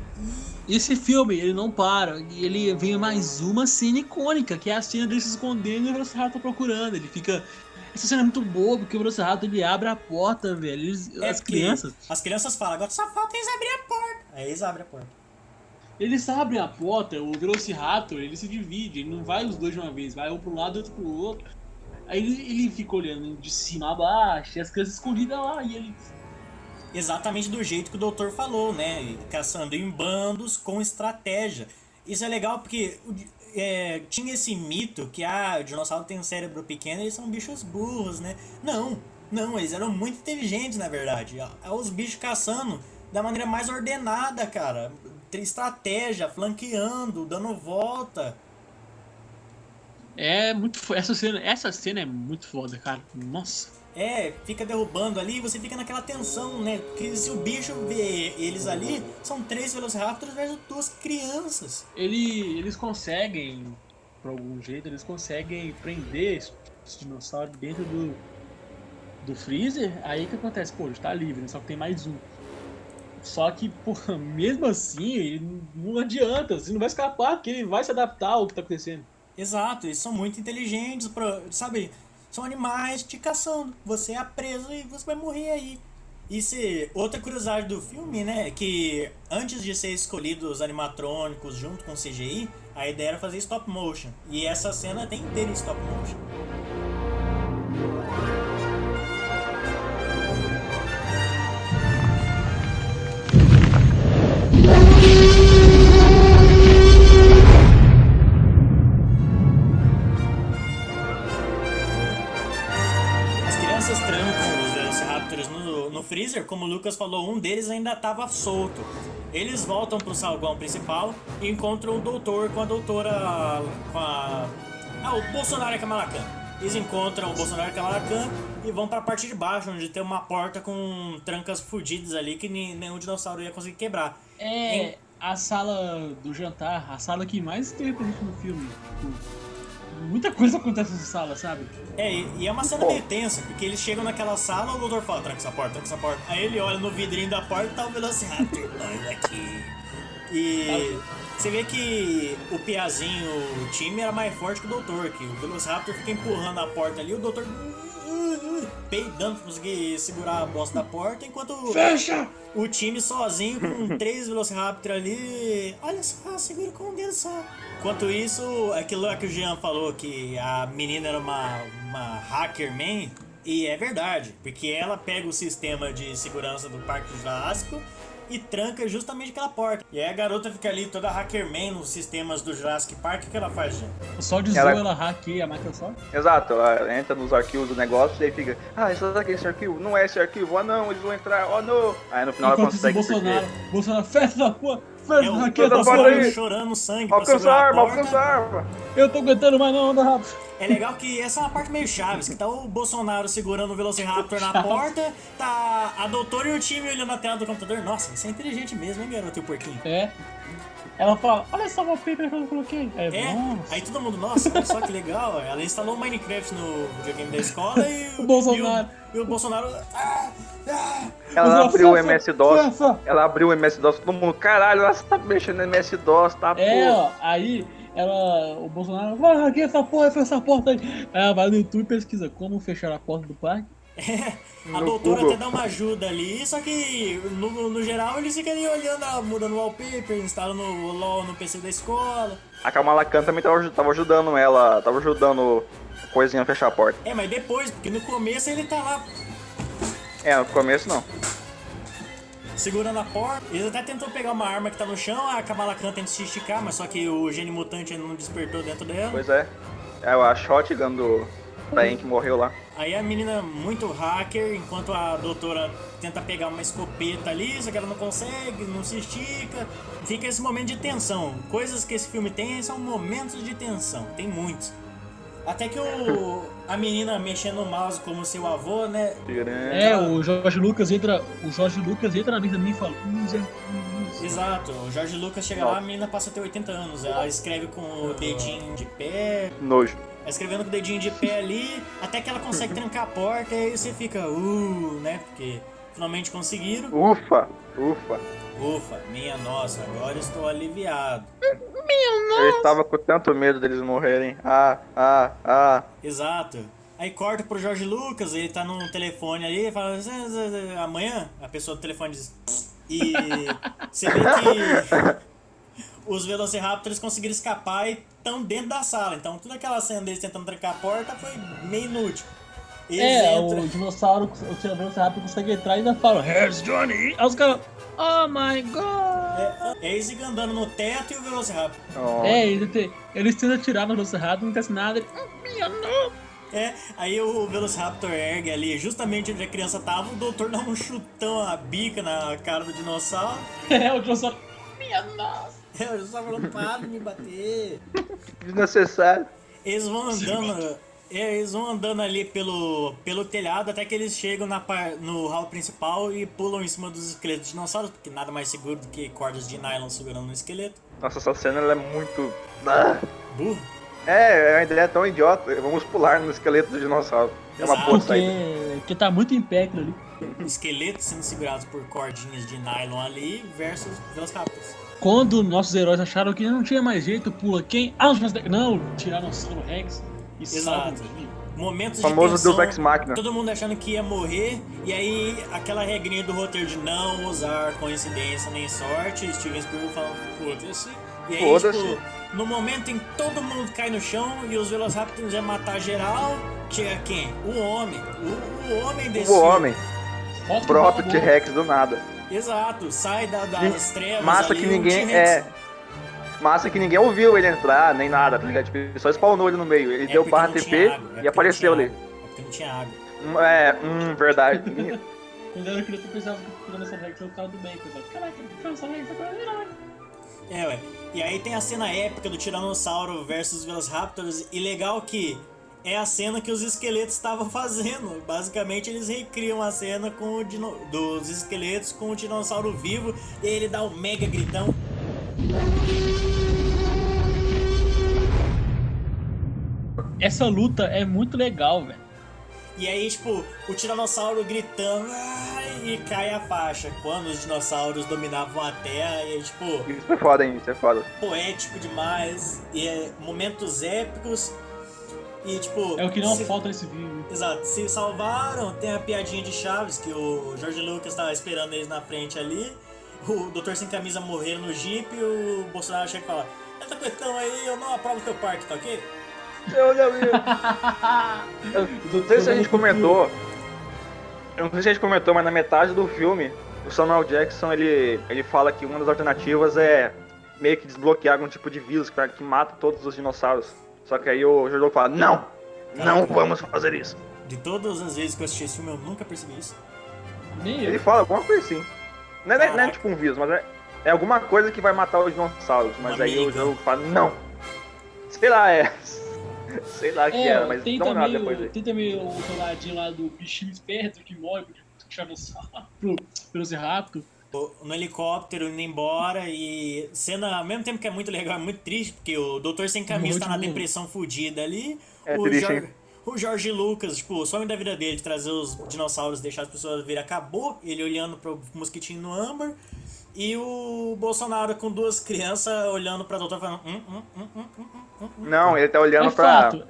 Esse filme, ele não para. E ele vem mais uma cena icônica, que é a cena dele se escondendo e o Velociraptor procurando. Ele fica. Essa cena é muito boa, porque o Velociraptor ele abre a porta, velho. Eles, é as crianças. As crianças falam, agora só falta eles abrir a porta. Aí eles abrem a porta. Eles abrem a porta, o Velociraptor, ele se divide, ele não vai os dois de uma vez, vai um pro lado e outro pro outro. Aí ele, ele fica olhando de cima a baixo, e as crianças escondidas lá, e ele. Exatamente do jeito que o doutor falou, né? Caçando em bandos com estratégia. Isso é legal porque é, tinha esse mito que ah, o dinossauro tem um cérebro pequeno e eles são bichos burros, né? Não, não, eles eram muito inteligentes na verdade. Os bichos caçando da maneira mais ordenada, cara estratégia, flanqueando, dando volta. É muito essa cena, essa cena é muito foda, cara. Nossa. É, fica derrubando ali e você fica naquela tensão, né? Porque se o bicho vê eles ali, são três Velociraptors versus duas crianças. Ele, eles conseguem, por algum jeito, eles conseguem prender esse dinossauro dentro do, do freezer. Aí o que acontece? Pô, está livre, né? só que tem mais um. Só que, mesmo assim, não adianta, você não vai escapar, porque ele vai se adaptar ao que tá acontecendo. Exato, eles são muito inteligentes, pra, sabe? São animais te caçando. Você é preso e você vai morrer aí. Se, outra curiosidade do filme, né, é que antes de ser escolhidos os animatrônicos junto com o CGI, a ideia era fazer stop motion. E essa cena tem inteira stop motion. Como o Lucas falou, um deles ainda estava solto. Eles voltam pro salgão principal e encontram o doutor com a doutora. com a. Ah, o Bolsonaro e a Kamala Khan. Eles encontram o Bolsonaro e a Kamala Khan e vão pra parte de baixo, onde tem uma porta com trancas fudidas ali que nenhum dinossauro ia conseguir quebrar. É a sala do jantar, a sala que mais tem represente no filme. Tipo, muita coisa acontece nessa sala, sabe? É, e, e é uma cena meio tensa, porque eles chegam naquela sala, o doutor fala, tranca essa porta, tranca essa porta. Aí ele olha no vidrinho da porta e tá o Velociraptor olha aqui. E você vê que o Piazinho, o time era mais forte que o doutor, que o Velociraptor fica empurrando a porta ali, o doutor peidando pra conseguir segurar a bosta da porta, enquanto Fecha! o time sozinho com três Velociraptor ali. Olha só, segura com um dedo só. Enquanto isso, aquilo lá que o Jean falou que a menina era uma, uma hacker man. E é verdade, porque ela pega o sistema de segurança do Parque Jurássico e tranca justamente aquela porta. E aí a garota fica ali toda hackerman nos sistemas do Jurassic Park. O que ela faz, Jean? Só de Ela- ela hackeia a Microsoft. Exato, ela entra nos arquivos do negócio e aí fica, ah, isso daqui é esse arquivo, não é esse arquivo, ah não, eles vão entrar, oh não. Aí no final ela Enquanto isso, consegue Bolsonaro, Bolsonaro, fecha essa porra! É porra aí. aí! chorando sangue Alcança a a arma, alcança a arma. Eu tô aguentando mais não, anda rápido. É legal que essa é uma parte meio chaves, que tá o Bolsonaro segurando o Velociraptor na porta, tá a doutora e o time olhando na tela do computador. Nossa, isso é inteligente mesmo, hein, garoto e o porquinho? É. Ela fala, olha só o wallpaper que eu coloquei. É, É, aí todo mundo, nossa, olha só que legal. Ela instalou o Minecraft no videogame da escola e O Bolsonaro. E o, e o Bolsonaro. Ah, ah. Ela abriu o MS-DOS, ela abriu o MS-DOS, todo mundo, caralho, ela tá mexendo no MS-DOS, tá, É, ó, aí ela, o Bolsonaro, vai hackeia essa porra, fecha essa porta aí. Aí ela vai no YouTube e pesquisa como fechar a porta do parque. A No doutora Google. até dá uma ajuda ali, só que no, no geral eles ficam ali olhando, ela mudando o wallpaper, instalando o LOL no PC da escola. A Kamala Khan também tava, tava ajudando ela, tava ajudando a coisinha a fechar a porta. É, mas depois, porque no começo ele tá lá É, no começo não. segurando a porta. Eles até tentou pegar uma arma que tá no chão, a Kamala Khan tenta se esticar, mas só que o gene mutante ainda não despertou dentro dela. Pois é. É a shotgun do Brian que morreu lá. Aí a menina muito hacker, enquanto a doutora tenta pegar uma escopeta ali, só que ela não consegue, não se estica. Fica esse momento de tensão. Coisas que esse filme tem são momentos de tensão, tem muitos. Até que o, a menina mexendo no mouse como seu avô, né? É, o Jorge Lucas entra, o Jorge Lucas entra na mesa de mim e fala. Exato, o Jorge Lucas chega lá, a menina passa a ter 80 anos. Ela escreve com o dedinho de pé, Nojo. Vai escrevendo com o dedinho de pé ali, até que ela consegue trancar a porta, e aí você fica, uh, né? Porque finalmente conseguiram. Ufa, ufa. Ufa, minha nossa, agora estou aliviado. Eu estava com tanto medo deles morrerem. Ah, ah, ah. Exato. Aí corta pro Jorge Lucas, ele tá num telefone ali, e fala, amanhã, a pessoa do telefone diz. E você vê que os Velociraptors conseguiram escapar e estão dentro da sala. Então toda aquela cena deles tentando trancar a porta foi meio inútil. Eles É, entram. o dinossauro, o tiranossauro rápido consegue entrar e ainda fala, Here's Johnny! Aí os caras, oh my god! É, é eles ficam andando no teto e o Velociraptor. Oh. É, ele te- eles tentam atirar no Velociraptor, não acontece nada, ele, "Oh, não! É, aí o Velociraptor ergue ali, justamente onde a criança tava, o doutor dá um chutão a bica na cara do dinossauro. É, o dinossauro, minha nossa! É, eu só falando, para de me bater. Desnecessário. Eles vão andando. é, eles vão andando ali pelo, pelo telhado até que eles chegam na par, no hall principal e pulam em cima dos esqueletos de dinossauros, porque nada mais seguro do que cordas de nylon segurando no esqueleto. Nossa, essa cena ela é muito. Ah. Burro. É, a ideia é tão idiota. Vamos pular no esqueleto do dinossauro. É uma boa saída. Porque, tá muito em pé ali. Esqueletos sendo segurados por cordinhas de nylon ali versus Velociraptors. Quando nossos heróis acharam que não tinha mais jeito, pula quem? Ah, os Não, Tiranossauro Rex e Exato. o. Momentos O famoso de tensão, Deus Ex Machina. todo mundo achando que ia morrer, e aí aquela regrinha do roteiro de não usar coincidência nem sorte, Steven Spielberg falando, foda-se. E aí, Foda-se. tipo, no momento em que todo mundo cai no chão e os Velociraptors iam matar geral, chega quem? O homem. O, o homem desse O homem, o próprio do T-Rex do nada. Exato, sai da, das trevas Massa ali, que ninguém. É. Massa que ninguém ouviu ele entrar, nem nada, tá ligado? Tipo, só spawnou ele no meio. Ele É deu barra TP água, é e apareceu ali. É porque não tinha água. É, hum, verdade. Quando eu era criança, eu pensava que o Tiranossauro Rex era o cara do bem. Eu pensava, caraca, agora é herói. É, ué. E aí tem a cena épica do Tiranossauro versus Velociraptors, e legal que é a cena que os esqueletos estavam fazendo. Basicamente, eles recriam a cena com o dino... dos esqueletos com o Tiranossauro vivo, e ele dá um mega gritão. Essa luta é muito legal, velho. E aí, tipo, o Tiranossauro gritando e cai a faixa. Quando os dinossauros dominavam a Terra, e aí, tipo, Isso é foda, hein? Isso é foda. poético demais, e é momentos épicos. E, tipo. É o que não se- falta nesse vídeo. Exato, se salvaram, tem a piadinha de Chaves, que o Jorge Lucas tava esperando eles na frente ali. O Doutor Sem Camisa morrer no Jeep e o Bolsonaro chega e fala: Essa questão aí eu não aprovo teu parque, tá ok? Eu já vi. Eu não sei se a gente comentou. Eu não sei se a gente comentou, mas na metade do filme, o Samuel Jackson ele, ele fala que uma das alternativas é meio que desbloquear algum tipo de vírus que, que mata todos os dinossauros. Só que aí o Jordan fala, não! Não vamos fazer isso. De todas as vezes que eu assisti esse filme, eu nunca percebi isso. Nem Ele eu. fala alguma coisa assim. Não é, não é Caraca. tipo um vírus, mas é, é alguma coisa que vai matar os dinossauros. Mas Uma aí o jogo fala, não! Sei lá, é. Sei lá o que É, era, mas tem, olhada também, depois aí. tem também o soldadinho lá do bichinho esperto que morre pro Tiranossauro, pro Velociraptor. O- No helicóptero indo embora e cena, ao mesmo tempo que é muito legal, é muito triste, porque o Doutor Sem Camisa Muito tá na depressão fudida ali. É o, triste, Jor- hein? o Jorge Lucas, tipo, o sonho da vida dele de trazer os dinossauros, deixar as pessoas virem, acabou. Ele olhando pro mosquitinho no âmbar. E o Bolsonaro com duas crianças olhando pra doutor falando. Hum, hum, hum, hum, hum, hum, hum. Não, ele tá olhando É pra. fato.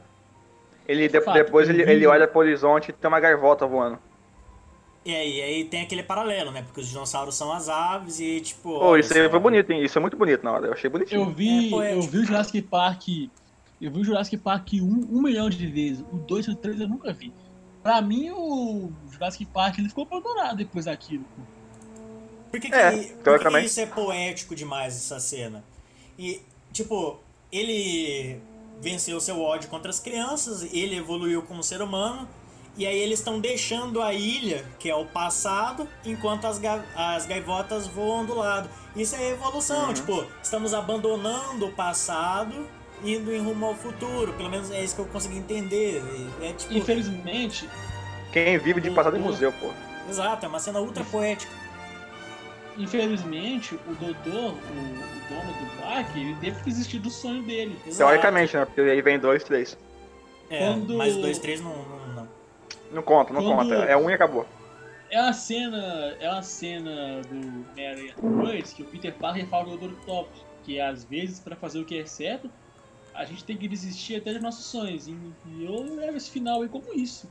Ele, de- fato, depois ele, ele olha pro horizonte e tem uma gaivota voando. E aí, e aí tem aquele paralelo, né? Porque os dinossauros são as aves e, tipo. Pô, olha isso aí foi bonito, hein? Isso é muito bonito na hora. Eu achei bonitinho. Eu vi, É eu vi o Jurassic Park. Eu vi o Jurassic Park um, um milhão de vezes. O 2 e o 3 eu nunca vi. Pra mim, o Jurassic Park ele ficou abandonado depois daquilo. pô. Por que, que, É, por que isso é poético demais, essa cena? E, tipo, ele venceu seu ódio contra as crianças, ele evoluiu como ser humano, e aí eles estão deixando a ilha, que é o passado, enquanto as, ga- as gaivotas voam do lado. Isso é evolução, Uhum. tipo, estamos abandonando o passado, indo em rumo ao futuro. Pelo menos é isso que eu consegui entender. É tipo. Infelizmente, Quem vive de passado em museu, pô. Exato, é uma cena ultra poética. infelizmente, o doutor, o, o dono do parque, ele teve que desistir do sonho dele. Exato. Teoricamente, né? Porque aí vem dois, três. É, Quando- mas dois, três não- não, não. Conta, não Quando- conta. É um e acabou. É uma cena, é uma cena do Mary 2 que o Peter Parker fala do Dr. Octopus, que às vezes para fazer o que é certo, a gente tem que desistir até dos nossos sonhos. E eu levo esse final aí como isso.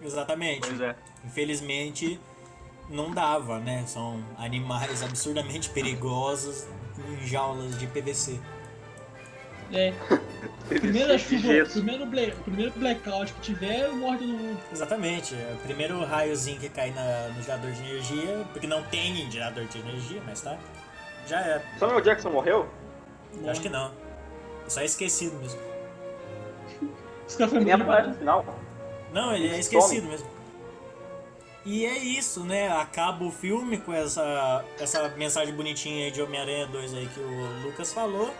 Exatamente. é. Infelizmente, não dava, né? São animais absurdamente perigosos em jaulas de PVC. É, primeira chuva, primeiro, bla- primeiro blackout que tiver, morre todo mundo. Exatamente. É o primeiro raiozinho que cai na- no gerador de energia, porque não tem gerador de energia, mas tá. Já é. Samuel Jackson morreu? Eu Acho que não. É só esquecido mesmo. Os caras Ele foram nem aparece no final. Não, ele é Some. esquecido mesmo. E é isso, né? Acaba o filme com essa, essa mensagem bonitinha aí de Homem-Aranha 2 aí que o Lucas falou.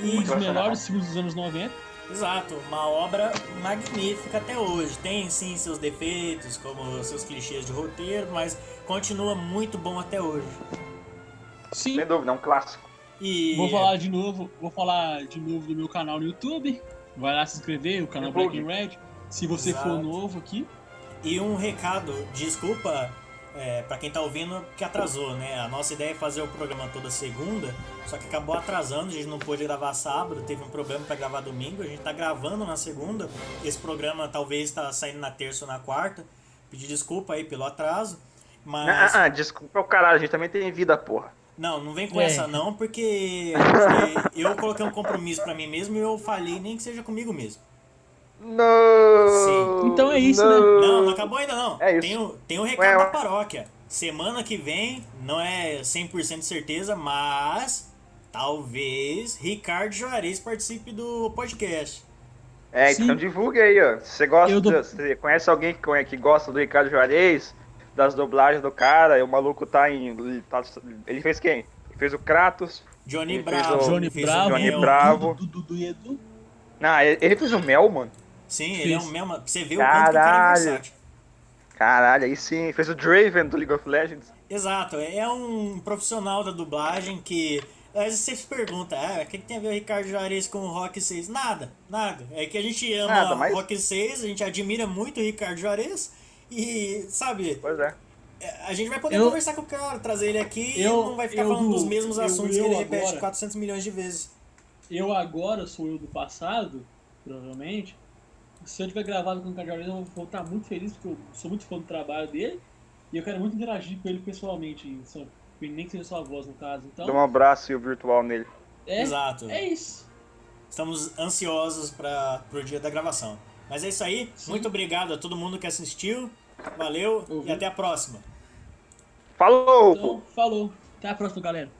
E um dos melhores filmes dos anos 90. Exato, uma obra magnífica até hoje. Tem sim seus defeitos, como seus clichês de roteiro, mas continua muito bom até hoje. Sim. Sem dúvida, é um clássico. E Vou falar de novo, vou falar de novo do meu canal no YouTube. Vai lá se inscrever, o canal Black and Red. Se você Exato. for novo aqui, E um recado, desculpa é, para quem tá ouvindo que atrasou, né? A nossa ideia é fazer o programa toda segunda, só que acabou atrasando, a gente não pôde gravar sábado, teve um problema para gravar domingo, a gente tá gravando na segunda. Esse programa talvez tá saindo na terça ou na quarta. Pedir desculpa aí pelo atraso, mas Ah, ah, desculpa o caralho, a gente também tem vida, porra. não, não vem com É. essa não, porque eu coloquei um compromisso para mim mesmo e eu falhei nem que seja comigo mesmo. Não! Então é isso, não. Não, não acabou ainda não. É isso. Tem o, tem o recado Ué, da paróquia. Semana que vem, não é 100% de certeza, mas talvez Ricardo Juarez participe do podcast. É, Sim. então divulgue aí, ó. Se você gosta, se você conhece alguém que, que gosta do Ricardo Juarez, das dublagens do cara, e o maluco tá em. Ele, tá- ele fez quem? Ele fez o Kratos. Johnny Bravo. o- Johnny Bravo, Johnny. Bravo. Do, do, do, do Edu. Não, ele, ele fez o Mel, mano. Sim, ele é Fez. mesmo. Você vê o quanto que o cara é Caralho. versátil. Caralho, aí sim. Fez o Draven do League of Legends. Exato, é um profissional da dublagem que. Às vezes você se pergunta, ah, o que, que tem a ver o Ricardo Juarez com o Rock 6? Nada, nada. É que a gente ama Nada, mas- o Rock 6, a gente admira muito o Ricardo Juarez e, sabe, Pois é. a gente vai poder Eu- conversar com o cara, trazer ele aqui e Eu- não vai ficar eu falando do- dos mesmos eu- assuntos eu que ele repete agora- 400 milhões de vezes. Eu agora sou eu do passado, provavelmente. Se eu tiver gravado com o Juarez, eu vou estar muito feliz, porque eu sou muito fã do trabalho dele. E eu quero muito interagir com ele pessoalmente, só- nem que seja sua voz, no caso. Então, Dá um abraço e o virtual nele. é, Exato. é isso. Estamos ansiosos para o dia da gravação. Mas é isso aí. Sim. Muito obrigado a todo mundo que assistiu. Valeu Ouviu. e até a próxima. Falou! Então, falou. Até a próxima, galera.